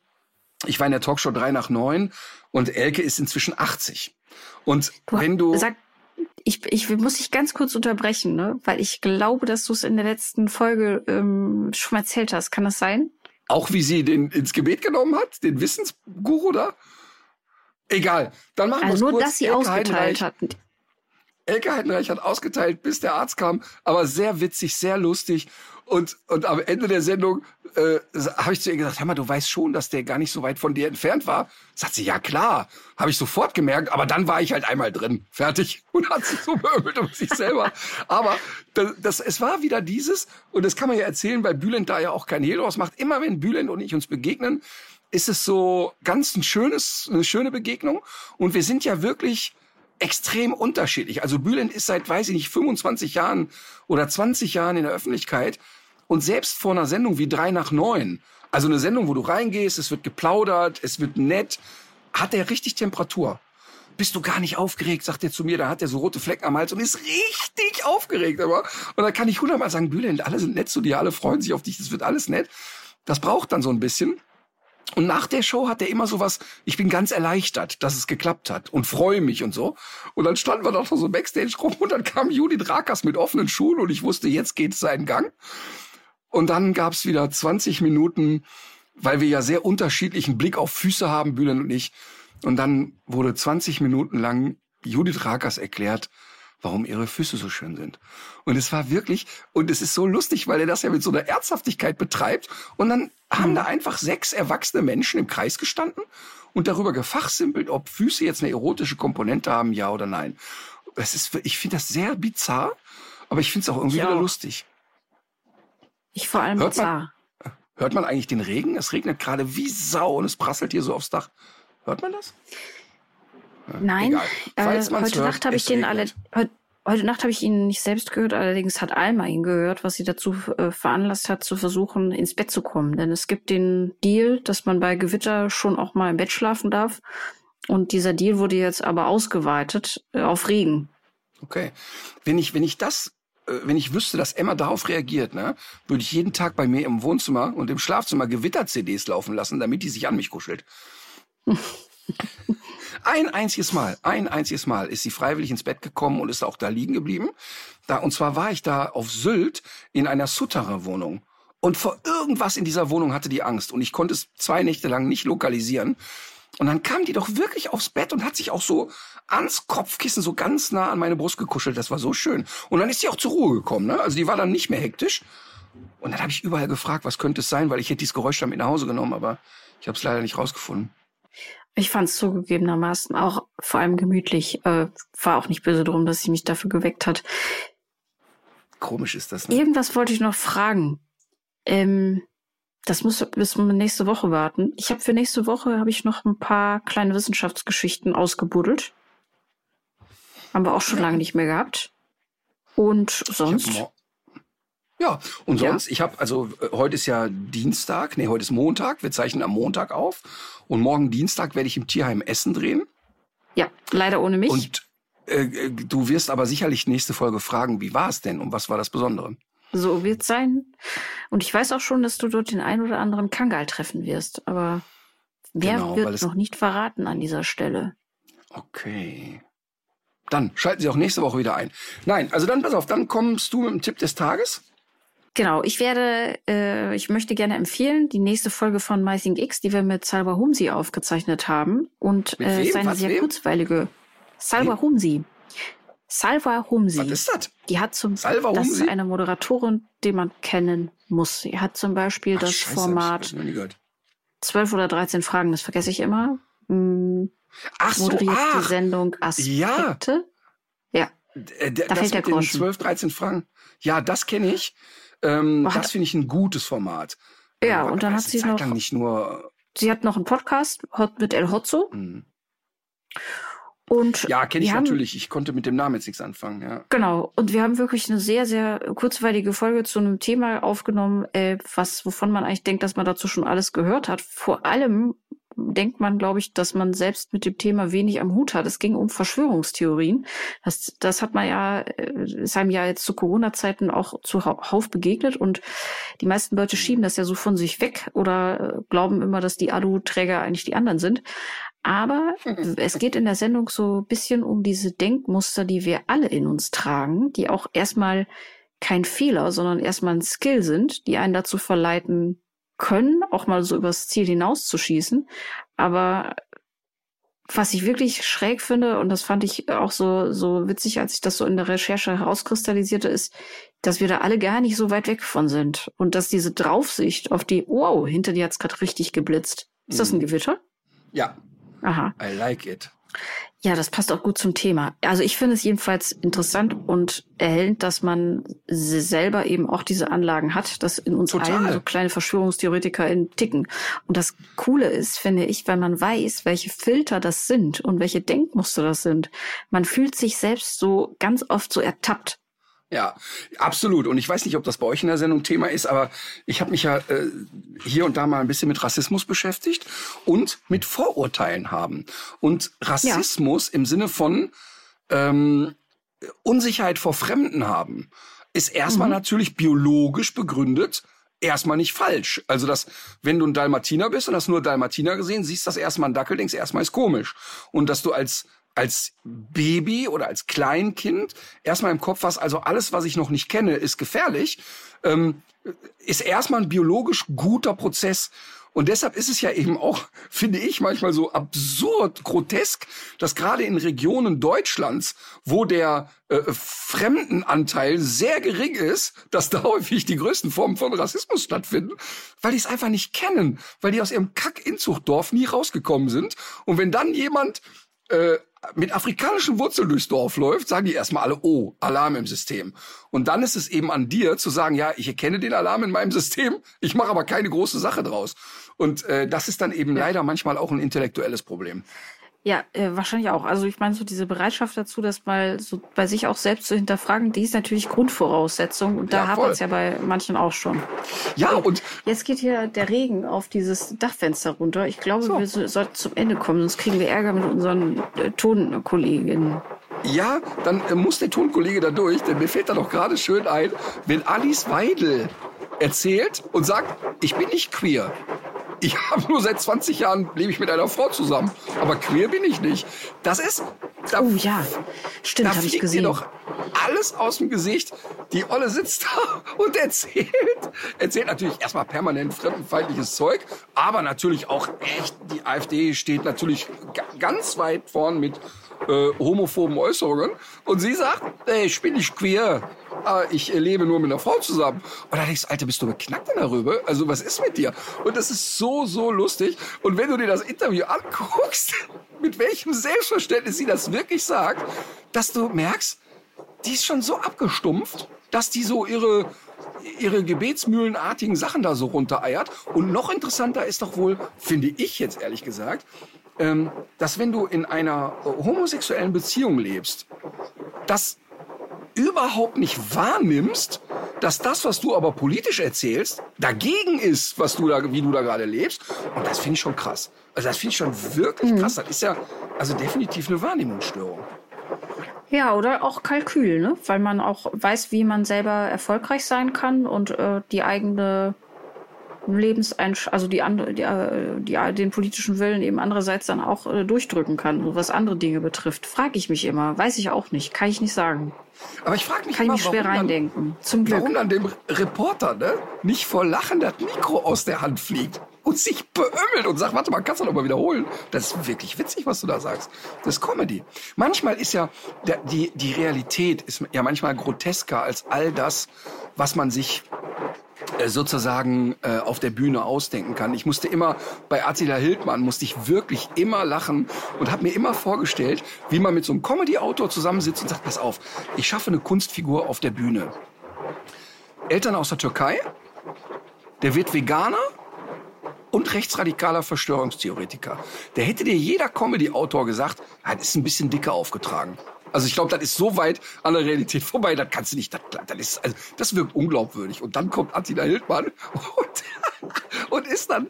[SPEAKER 1] ich war in der Talkshow drei nach neun und Elke ist inzwischen 80. Und wenn du
[SPEAKER 2] sag, ich, ich muss dich ganz kurz unterbrechen, ne? weil ich glaube, dass du es in der letzten Folge ähm, schon erzählt hast. Kann das sein?
[SPEAKER 1] Auch wie sie den ins Gebet genommen hat, den Wissensguru da? Egal, dann machen wir
[SPEAKER 2] also
[SPEAKER 1] es
[SPEAKER 2] nur, dass sie
[SPEAKER 1] Elke
[SPEAKER 2] ausgeteilt hat.
[SPEAKER 1] Elke Heidenreich hat ausgeteilt, bis der Arzt kam, aber sehr witzig, sehr lustig. Und, und am Ende der Sendung äh, habe ich zu ihr gesagt, hör mal, du weißt schon, dass der gar nicht so weit von dir entfernt war. Sagt sie, ja klar, habe ich sofort gemerkt, aber dann war ich halt einmal drin, fertig [LAUGHS] und hat sich so beömmelt um sich selber. Aber das, das, es war wieder dieses, und das kann man ja erzählen, weil Bülent da ja auch kein Hehl draus macht. Immer wenn Bülent und ich uns begegnen, ist es so ganz ein schönes, eine schöne Begegnung. Und wir sind ja wirklich extrem unterschiedlich. Also Bülent ist seit, weiß ich nicht, 25 Jahren oder 20 Jahren in der Öffentlichkeit und selbst vor einer Sendung wie drei nach neun, also eine Sendung, wo du reingehst, es wird geplaudert, es wird nett, hat er richtig Temperatur. Bist du gar nicht aufgeregt, sagt er zu mir, da hat er so rote Flecken am Hals und ist richtig aufgeregt. Aber und dann kann ich hundertmal sagen, Bülent, alle sind nett zu dir, alle freuen sich auf dich, das wird alles nett. Das braucht dann so ein bisschen. Und nach der Show hat er immer so was, ich bin ganz erleichtert, dass es geklappt hat und freue mich und so. Und dann standen wir doch so Backstage rum und dann kam Judith Rakers mit offenen Schuhen und ich wusste, jetzt geht es seinen Gang. Und dann gab's wieder 20 Minuten, weil wir ja sehr unterschiedlichen Blick auf Füße haben, Bühlen und ich. Und dann wurde 20 Minuten lang Judith Rakers erklärt, warum ihre Füße so schön sind. Und es war wirklich, und es ist so lustig, weil er das ja mit so einer Ernsthaftigkeit betreibt. Und dann haben da einfach sechs erwachsene Menschen im Kreis gestanden und darüber gefachsimpelt, ob Füße jetzt eine erotische Komponente haben, ja oder nein. das ist, ich finde das sehr bizarr, aber ich finde es auch irgendwie
[SPEAKER 2] Ich
[SPEAKER 1] wieder lustig.
[SPEAKER 2] Ich vor allem
[SPEAKER 1] Hört man-. Hört man eigentlich den Regen? Es regnet gerade wie Sau und es prasselt hier so aufs Dach. Hört man das?
[SPEAKER 2] Nein,
[SPEAKER 1] egal.
[SPEAKER 2] äh, heute
[SPEAKER 1] hört,
[SPEAKER 2] Nacht habe ich den alle, heute, heute Nacht habe ich ihn nicht selbst gehört, allerdings hat Alma ihn gehört, was sie dazu äh, veranlasst hat, zu versuchen, ins Bett zu kommen. Denn es gibt den Deal, dass man bei Gewitter schon auch mal im Bett schlafen darf. Und dieser Deal wurde jetzt aber ausgeweitet äh, auf Regen.
[SPEAKER 1] Okay. Wenn ich, wenn ich das, wenn ich wüsste, dass Emma darauf reagiert, ne, würde ich jeden Tag bei mir im Wohnzimmer und im Schlafzimmer Gewitter-CDs laufen lassen, damit die sich an mich kuschelt. [LAUGHS] ein einziges Mal, ein einziges Mal ist sie freiwillig ins Bett gekommen und ist auch da liegen geblieben. Da, und zwar war ich da auf Sylt in einer Sutterer-Wohnung. Und vor irgendwas in dieser Wohnung hatte die Angst. Und ich konnte es zwei Nächte lang nicht lokalisieren. Und dann kam die doch wirklich aufs Bett und hat sich auch so ans Kopfkissen so ganz nah an meine Brust gekuschelt. Das war so schön. Und dann ist sie auch zur Ruhe gekommen. Ne? Also die war dann nicht mehr hektisch. Und dann habe ich überall gefragt, was könnte es sein, weil ich hätte dieses Geräusch dann mit nach Hause genommen, aber ich habe es leider nicht rausgefunden.
[SPEAKER 2] Ich fand es zugegebenermaßen auch vor allem gemütlich. Äh, war auch nicht böse drum, dass sie mich dafür geweckt hat.
[SPEAKER 1] Komisch ist das. Ne?
[SPEAKER 2] Irgendwas wollte ich noch fragen. Ähm, das muss bis nächste Woche warten. Ich habe für nächste Woche habe ich noch ein paar kleine Wissenschaftsgeschichten ausgebuddelt. Haben wir auch schon lange nicht mehr gehabt. Und sonst?
[SPEAKER 1] Ja, und
[SPEAKER 2] Ja.
[SPEAKER 1] sonst, ich habe, also äh, heute ist ja Dienstag, nee, heute ist Montag, wir zeichnen am Montag auf. Und morgen Dienstag werde ich im Tierheim Essen drehen.
[SPEAKER 2] Ja, leider ohne mich.
[SPEAKER 1] Und äh, äh, du wirst aber sicherlich nächste Folge fragen, wie war es denn und was war das Besondere?
[SPEAKER 2] So wird's sein. Und ich weiß auch schon, dass du dort den ein oder anderen Kangal treffen wirst. Aber mehr
[SPEAKER 1] Genau,
[SPEAKER 2] wird noch nicht verraten an dieser Stelle.
[SPEAKER 1] Okay. Dann schalten Sie auch nächste Woche wieder ein. Nein, also dann pass auf, dann kommst du mit dem Tipp des Tages.
[SPEAKER 2] Genau, ich werde, äh, ich möchte gerne empfehlen, die nächste Folge von MyThink X, die wir mit Salva Humsi aufgezeichnet haben. Und äh, seine
[SPEAKER 1] Was,
[SPEAKER 2] sehr
[SPEAKER 1] wem?
[SPEAKER 2] kurzweilige Salva Humsi. Salva Humsi.
[SPEAKER 1] Was ist das?
[SPEAKER 2] Die hat zum
[SPEAKER 1] Salva
[SPEAKER 2] das
[SPEAKER 1] Humsi?
[SPEAKER 2] ist eine Moderatorin, die man kennen muss. Sie hat zum Beispiel
[SPEAKER 1] Ach,
[SPEAKER 2] das
[SPEAKER 1] Scheiße,
[SPEAKER 2] Format
[SPEAKER 1] ich noch nie gehört.
[SPEAKER 2] 12 oder 13 Fragen, das vergesse ich immer. Hm,
[SPEAKER 1] Ach so,
[SPEAKER 2] moderiert die Sendung Aspekte. Ja.
[SPEAKER 1] äh, der-
[SPEAKER 2] da
[SPEAKER 1] das
[SPEAKER 2] fällt der
[SPEAKER 1] mit den
[SPEAKER 2] Groschen.
[SPEAKER 1] 12, 13 Fragen. Ja, das kenne ich. Ähm,
[SPEAKER 2] Oh,
[SPEAKER 1] das finde ich ein gutes Format.
[SPEAKER 2] Ja,
[SPEAKER 1] Aber
[SPEAKER 2] und dann hat sie noch,
[SPEAKER 1] Zeit lang nicht nur.
[SPEAKER 2] sie hat noch einen Podcast mit El Hotzo.
[SPEAKER 1] Hm.
[SPEAKER 2] Und
[SPEAKER 1] Ja, kenne ich
[SPEAKER 2] haben-
[SPEAKER 1] natürlich. Ich konnte mit dem Namen jetzt nichts anfangen. Ja.
[SPEAKER 2] Genau. Und wir haben wirklich eine sehr, sehr kurzweilige Folge zu einem Thema aufgenommen, äh, was, wovon man eigentlich denkt, dass man dazu schon alles gehört hat. Vor allem denkt man, glaube ich, dass man selbst mit dem Thema wenig am Hut hat. Es ging um Verschwörungstheorien. Das, das hat man ja, äh, ist einem ja jetzt zu Corona-Zeiten auch zuhauf begegnet und die meisten Leute schieben das ja so von sich weg oder äh, glauben immer, dass die Alu-Träger eigentlich die anderen sind. Aber es geht in der Sendung so ein bisschen um diese Denkmuster, die wir alle in uns tragen, die auch erstmal kein Fehler, sondern erstmal ein Skill sind, die einen dazu verleiten können, auch mal so übers Ziel hinauszuschießen. Aber was ich wirklich schräg finde, und das fand ich auch so, so witzig, als ich das so in der Recherche herauskristallisierte, ist, dass wir da alle gar nicht so weit weg von sind. Und dass diese Draufsicht auf die, wow, hinter dir hat's gerade richtig geblitzt. Ist das ein
[SPEAKER 1] Mhm.
[SPEAKER 2] Gewitter?
[SPEAKER 1] ja,
[SPEAKER 2] Aha.
[SPEAKER 1] I like it.
[SPEAKER 2] Ja, das passt auch gut zum Thema. Also ich finde es jedenfalls interessant und erhellend, dass man se- selber eben auch diese Anlagen hat, dass in uns
[SPEAKER 1] Total.
[SPEAKER 2] allen so kleine Verschwörungstheoretiker in ticken. Und das Coole ist, finde ich, wenn man weiß, welche Filter das sind und welche Denkmuster das sind. Man fühlt sich selbst so ganz oft so ertappt.
[SPEAKER 1] Ja, absolut. Und ich weiß nicht, ob das bei euch in der Sendung Thema ist, aber ich habe mich ja äh, hier und da mal ein bisschen mit Rassismus beschäftigt und mit Vorurteilen haben. Und Rassismus im Sinne von ähm, Unsicherheit vor Fremden haben, ist erstmal
[SPEAKER 2] Mhm.
[SPEAKER 1] natürlich biologisch begründet. Erstmal nicht falsch. Also, dass, wenn du ein Dalmatiner bist und hast nur Dalmatiner gesehen, siehst das erstmal ein Dackel, denkst erstmal ist komisch. Und dass du als, als Baby oder als Kleinkind erstmal im Kopf hast, also alles, was ich noch nicht kenne, ist gefährlich, ähm, ist erstmal ein biologisch guter Prozess. Und deshalb ist es ja eben auch, [LAUGHS] finde ich, manchmal so absurd grotesk, dass gerade in Regionen Deutschlands, wo der äh, Fremdenanteil sehr gering ist, dass da [LAUGHS] häufig die größten Formen von Rassismus stattfinden, weil die es einfach nicht kennen, weil die aus ihrem Kack-Inzuchtdorf nie rausgekommen sind. Und wenn dann jemand äh, mit afrikanischen Wurzeln durchs Dorf läuft, sagen die erstmal alle, oh, Alarm im System. Und dann ist es eben an dir zu sagen, ja, ich erkenne den Alarm in meinem System, ich mache aber keine große Sache draus. Und äh, das ist dann eben ja. leider manchmal auch ein intellektuelles Problem.
[SPEAKER 2] Ja, äh, wahrscheinlich auch. Also ich meine, so diese Bereitschaft dazu, das mal so bei sich auch selbst zu hinterfragen, die ist natürlich Grundvoraussetzung. Und da ja, hapert es ja bei manchen auch schon.
[SPEAKER 1] Ja, und, und,
[SPEAKER 2] jetzt geht hier der Regen auf dieses Dachfenster runter. Ich glaube, so. wir so, sollten zum Ende kommen, sonst kriegen wir Ärger mit unseren äh, Tonkolleginnen.
[SPEAKER 1] Ja, dann äh, muss der Tonkollege da durch, denn mir fällt da doch gerade schön ein, wenn Alice Weidel erzählt und sagt, ich bin nicht queer. Ich habe nur seit 20 Jahren lebe ich mit einer Frau zusammen, aber queer bin ich nicht. Das ist
[SPEAKER 2] da, oh ja, stimmt, habe ich gesehen.
[SPEAKER 1] doch alles aus dem Gesicht. Die Olle sitzt da [LAUGHS] und erzählt, erzählt natürlich erstmal permanent fremdenfeindliches Zeug, aber natürlich auch echt, die AfD steht natürlich ganz weit vorn mit äh, homophoben Äußerungen. Und sie sagt, ey, ich bin nicht queer, ich lebe nur mit einer Frau zusammen. Und da denkst du, Alter, bist du beknackt darüber? Also was ist mit dir? Und das ist so, so lustig. Und wenn du dir das Interview anguckst, [LAUGHS] mit welchem Selbstverständnis sie das wirklich sagt, dass du merkst, die ist schon so abgestumpft, dass die so ihre ihre gebetsmühlenartigen Sachen da so runtereiert. Und noch interessanter ist doch wohl, finde ich jetzt ehrlich gesagt, ähm, dass wenn du in einer homosexuellen Beziehung lebst, dass überhaupt nicht wahrnimmst, dass das, was du aber politisch erzählst, dagegen ist, was du da, wie du da gerade lebst. Und das finde ich schon krass. Also das finde ich schon wirklich mhm. krass. Das ist ja also definitiv eine Wahrnehmungsstörung.
[SPEAKER 2] Ja, oder auch Kalkül, ne? Weil man auch weiß, wie man selber erfolgreich sein kann und äh, die eigene Lebenseinsch also die andere, die, äh, die, den politischen Willen eben andererseits dann auch äh, durchdrücken kann, was andere Dinge betrifft. Frage ich mich immer, weiß ich auch nicht, kann ich nicht sagen.
[SPEAKER 1] Aber ich frage mich
[SPEAKER 2] kann
[SPEAKER 1] immer,
[SPEAKER 2] ich mich schwer reindenken.
[SPEAKER 1] Dann, Zum Glück. Warum dann dem Reporter ne, nicht vor Lachen das Mikro aus der Hand fliegt und sich beömmelt und sagt, warte mal, kannst du noch mal wiederholen? Das ist wirklich witzig, was du da sagst. Das ist Comedy. Manchmal ist ja der, die die Realität ist ja manchmal grotesker als all das, was man sich äh, sozusagen äh, auf der Bühne ausdenken kann. Ich musste immer bei Attila Hildmann musste ich wirklich immer lachen und habe mir immer vorgestellt, wie man mit so einem Comedy-Autor zusammensitzt und sagt, pass auf, ich schaffe eine Kunstfigur auf der Bühne. Eltern aus der Türkei, der wird Veganer und rechtsradikaler Verschwörungstheoretiker. Der hätte dir jeder Comedy-Autor gesagt, ah, das ist ein bisschen dicker aufgetragen. Also ich glaube, das ist so weit an der Realität vorbei, das kannst du nicht, das, das ist, also, das wirkt unglaubwürdig. Und dann kommt Attila Hildmann und, [LAUGHS] und ist dann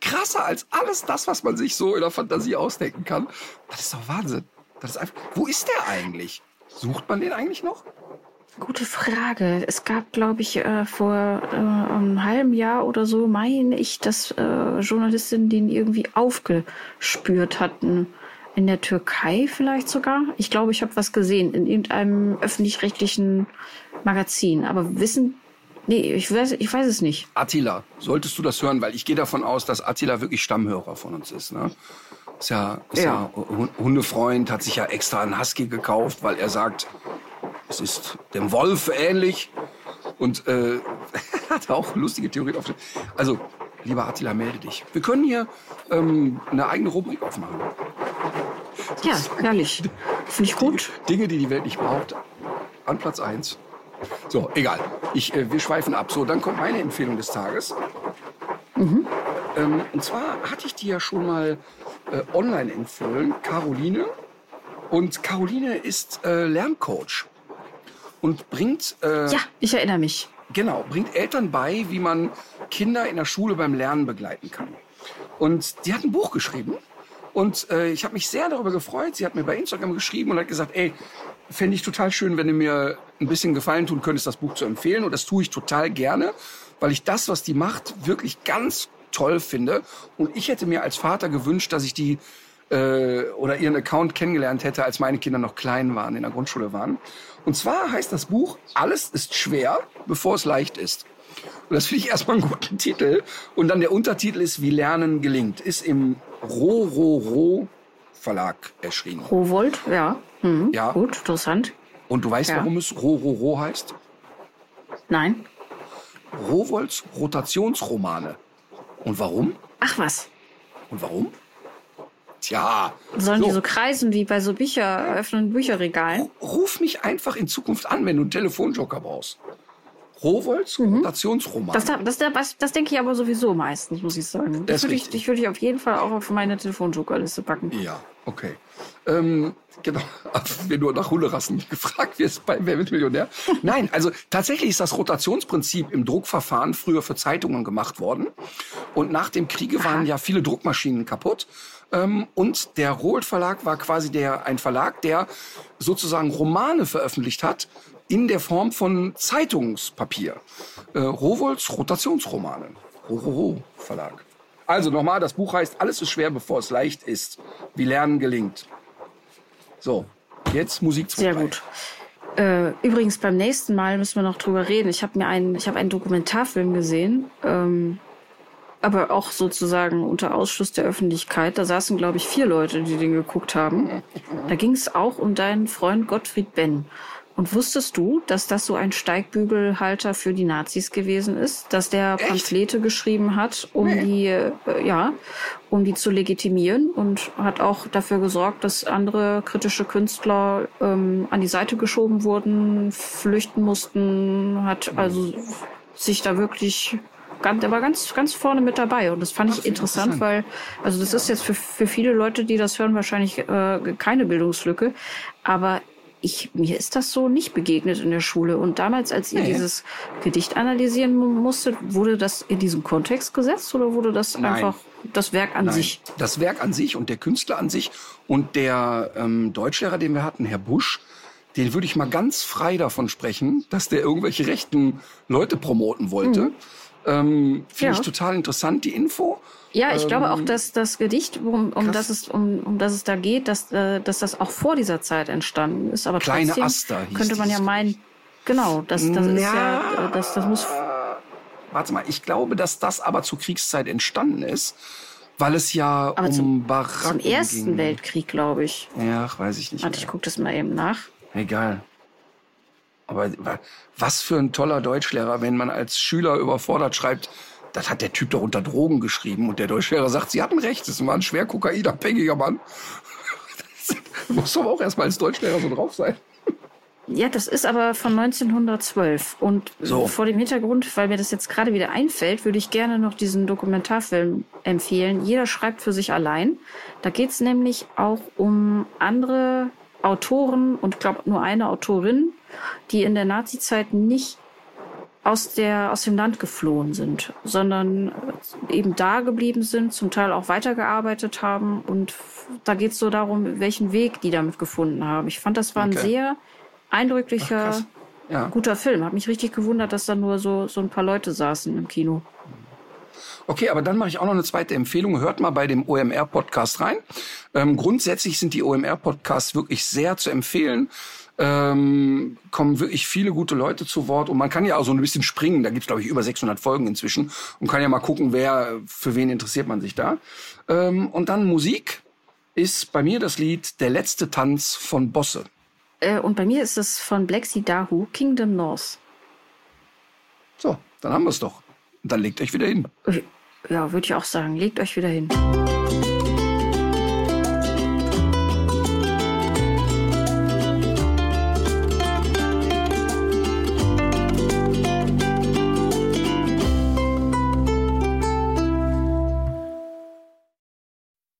[SPEAKER 1] krasser als alles das, was man sich so in der Fantasie ausdenken kann. Das ist doch Wahnsinn. Das ist einfach, wo ist der eigentlich? Sucht man den eigentlich noch?
[SPEAKER 2] Gute Frage. Es gab, glaube ich, äh, vor äh, einem halben Jahr oder so, meine ich, dass äh, Journalistinnen den irgendwie aufgespürt hatten in der Türkei vielleicht sogar. Ich glaube, ich habe was gesehen in irgendeinem öffentlich-rechtlichen Magazin. Aber wissen, nee, ich weiß, ich weiß es nicht.
[SPEAKER 1] Attila, solltest du das hören, weil ich gehe davon aus, dass Attila wirklich Stammhörer von uns ist. Ne? Ist ja, ist ja. ja Hundefreund, hat sich ja extra einen Husky gekauft, weil er sagt, es ist dem Wolf ähnlich. Und äh, [LAUGHS] hat auch lustige Theorien auf. Also, lieber Attila, melde dich. Wir können hier ähm, eine eigene Rubrik aufmachen.
[SPEAKER 2] Ja, herrlich. Finde ich gut.
[SPEAKER 1] Dinge, die die Welt nicht braucht. An Platz 1. So, egal. Ich, äh, wir schweifen ab. So, dann kommt meine Empfehlung des Tages. Mhm. Ähm, und zwar hatte ich die ja schon mal äh, online empfohlen. Caroline. Und Caroline ist äh, Lerncoach. Und bringt...
[SPEAKER 2] Äh, ja, ich erinnere mich.
[SPEAKER 1] Genau, bringt Eltern bei, wie man Kinder in der Schule beim Lernen begleiten kann. Und die hat ein Buch geschrieben und äh, ich habe mich sehr darüber gefreut. Sie hat mir bei Instagram geschrieben und hat gesagt, ey, fände ich total schön, wenn du mir ein bisschen Gefallen tun könntest, das Buch zu empfehlen. Und das tue ich total gerne, weil ich das, was die macht, wirklich ganz toll finde. Und ich hätte mir als Vater gewünscht, dass ich die äh, oder ihren Account kennengelernt hätte, als meine Kinder noch klein waren, in der Grundschule waren. Und zwar heißt das Buch, alles ist schwer, bevor es leicht ist. Und das finde ich erstmal einen guten Titel. Und dann der Untertitel ist, wie Lernen gelingt. Ist im Rororo Verlag erschienen.
[SPEAKER 2] Rowold, ja. Mhm, ja. Gut, interessant.
[SPEAKER 1] Und du weißt, ja. warum es Rororo heißt?
[SPEAKER 2] Nein.
[SPEAKER 1] Rowolds Rotationsromane. Und warum?
[SPEAKER 2] Ach was.
[SPEAKER 1] Und warum? Tja.
[SPEAKER 2] Sollen so. die so kreisen wie bei so Bücher, öffnen Bücherregalen?
[SPEAKER 1] Ruf mich einfach in Zukunft an, wenn du einen Telefonjoker brauchst. Rowold's mhm. Rotationsroman.
[SPEAKER 2] Das, das, das, das, denke ich aber sowieso meistens, muss ich sagen. Das, das würde ich, ich, würd ich auf jeden Fall auch auf meine Telefonjokerliste packen.
[SPEAKER 1] Ja, okay. Ähm, genau, [LAUGHS] wenn du nach Hunderassen gefragt wirst bei Wer wird Millionär. Nein, also tatsächlich ist das Rotationsprinzip im Druckverfahren früher für Zeitungen gemacht worden. Und nach dem Kriege waren ja viele Druckmaschinen kaputt. Ähm, und der Roald Verlag war quasi der, ein Verlag, der sozusagen Romane veröffentlicht hat in der Form von Zeitungspapier. Äh, Rowold's Rotationsromane. Rororo Verlag. Also nochmal, das Buch heißt Alles ist schwer, bevor es leicht ist. Wie Lernen gelingt. So, jetzt Musik
[SPEAKER 2] Sehr gut. Äh, übrigens, beim nächsten Mal müssen wir noch drüber reden. Ich habe mir einen, ich habe einen Dokumentarfilm gesehen, ähm, aber auch sozusagen unter Ausschluss der Öffentlichkeit. Da saßen, glaube ich, vier Leute, die den geguckt haben. Da ging es auch um deinen Freund Gottfried Benn. Und wusstest du, dass das so ein Steigbügelhalter für die Nazis gewesen ist, dass der Echt? Pamphlete geschrieben hat, um nee. die äh, ja, um die zu legitimieren und hat auch dafür gesorgt, dass andere kritische Künstler ähm, an die Seite geschoben wurden, flüchten mussten, hat also sich da wirklich ganz, der war ganz, ganz vorne mit dabei. Und das fand ich interessant, interessant, weil, also das ist jetzt für, für viele Leute, die das hören, wahrscheinlich äh, keine Bildungslücke. Aber ich, mir ist das so nicht begegnet in der Schule. Und damals, als ihr nee. dieses Gedicht analysieren musstet, wurde das in diesem Kontext gesetzt oder wurde das Nein. einfach das Werk an Nein. sich?
[SPEAKER 1] Das Werk an sich und der Künstler an sich und der ähm, Deutschlehrer, den wir hatten, Herr Busch, den würde ich mal ganz frei davon sprechen, dass der irgendwelche rechten Leute promoten wollte. Mhm. Ähm, Finde ja. ich total interessant, die Info.
[SPEAKER 2] Ja, ich ähm, glaube auch, ähm, dass das Gedicht, um, um, das es, um, um das es da geht, dass, äh, dass das auch vor dieser Zeit entstanden ist. Aber
[SPEAKER 1] Kleine
[SPEAKER 2] trotzdem
[SPEAKER 1] Aster
[SPEAKER 2] könnte man ja meinen, genau, das, das ja, ist ja, äh, das, das muss.
[SPEAKER 1] Warte mal, ich glaube, dass das aber zur Kriegszeit entstanden ist, weil es ja aber um zum, Baracken
[SPEAKER 2] Zum Ersten ging. Weltkrieg, glaube ich.
[SPEAKER 1] Ja, weiß ich nicht.
[SPEAKER 2] Warte, ich gucke das mal eben nach.
[SPEAKER 1] Egal. Aber was für ein toller Deutschlehrer, wenn man als Schüler überfordert schreibt, das hat der Typ doch unter Drogen geschrieben. Und der Deutschlehrer sagt, Sie hatten recht, das war ein schwer kokainabhängiger Mann. Das [LAUGHS] muss aber auch erstmal als Deutschlehrer so drauf sein.
[SPEAKER 2] Ja, das ist aber von 1912. Und so. vor dem Hintergrund, weil mir das jetzt gerade wieder einfällt, würde ich gerne noch diesen Dokumentarfilm empfehlen. Jeder schreibt für sich allein. Da geht es nämlich auch um andere Autoren und ich glaube nur eine Autorin, die in der Nazizeit nicht aus, der, aus dem Land geflohen sind, sondern eben da geblieben sind, zum Teil auch weitergearbeitet haben. Und da geht es so darum, welchen Weg die damit gefunden haben. Ich fand, das war ein sehr eindrücklicher, Ach, ja. guter Film. Hat mich richtig gewundert, dass da nur so, so ein paar Leute saßen im Kino.
[SPEAKER 1] Okay, aber dann mache ich auch noch eine zweite Empfehlung. Hört mal bei dem OMR-Podcast rein. Ähm, grundsätzlich sind die OMR-Podcasts wirklich sehr zu empfehlen ähm, kommen wirklich viele gute Leute zu Wort und man kann ja auch so ein bisschen springen. Da gibt's glaube ich über 600 Folgen inzwischen und kann ja mal gucken, wer für wen interessiert man sich da. Ähm, und dann Musik ist bei mir das Lied Der letzte Tanz von Bosse.
[SPEAKER 2] Äh, und bei mir ist es von Black Sea Dahu, Kingdom North.
[SPEAKER 1] So, dann haben wir es doch. Dann legt euch wieder hin.
[SPEAKER 2] Ja, würde ich auch sagen. Legt euch wieder hin.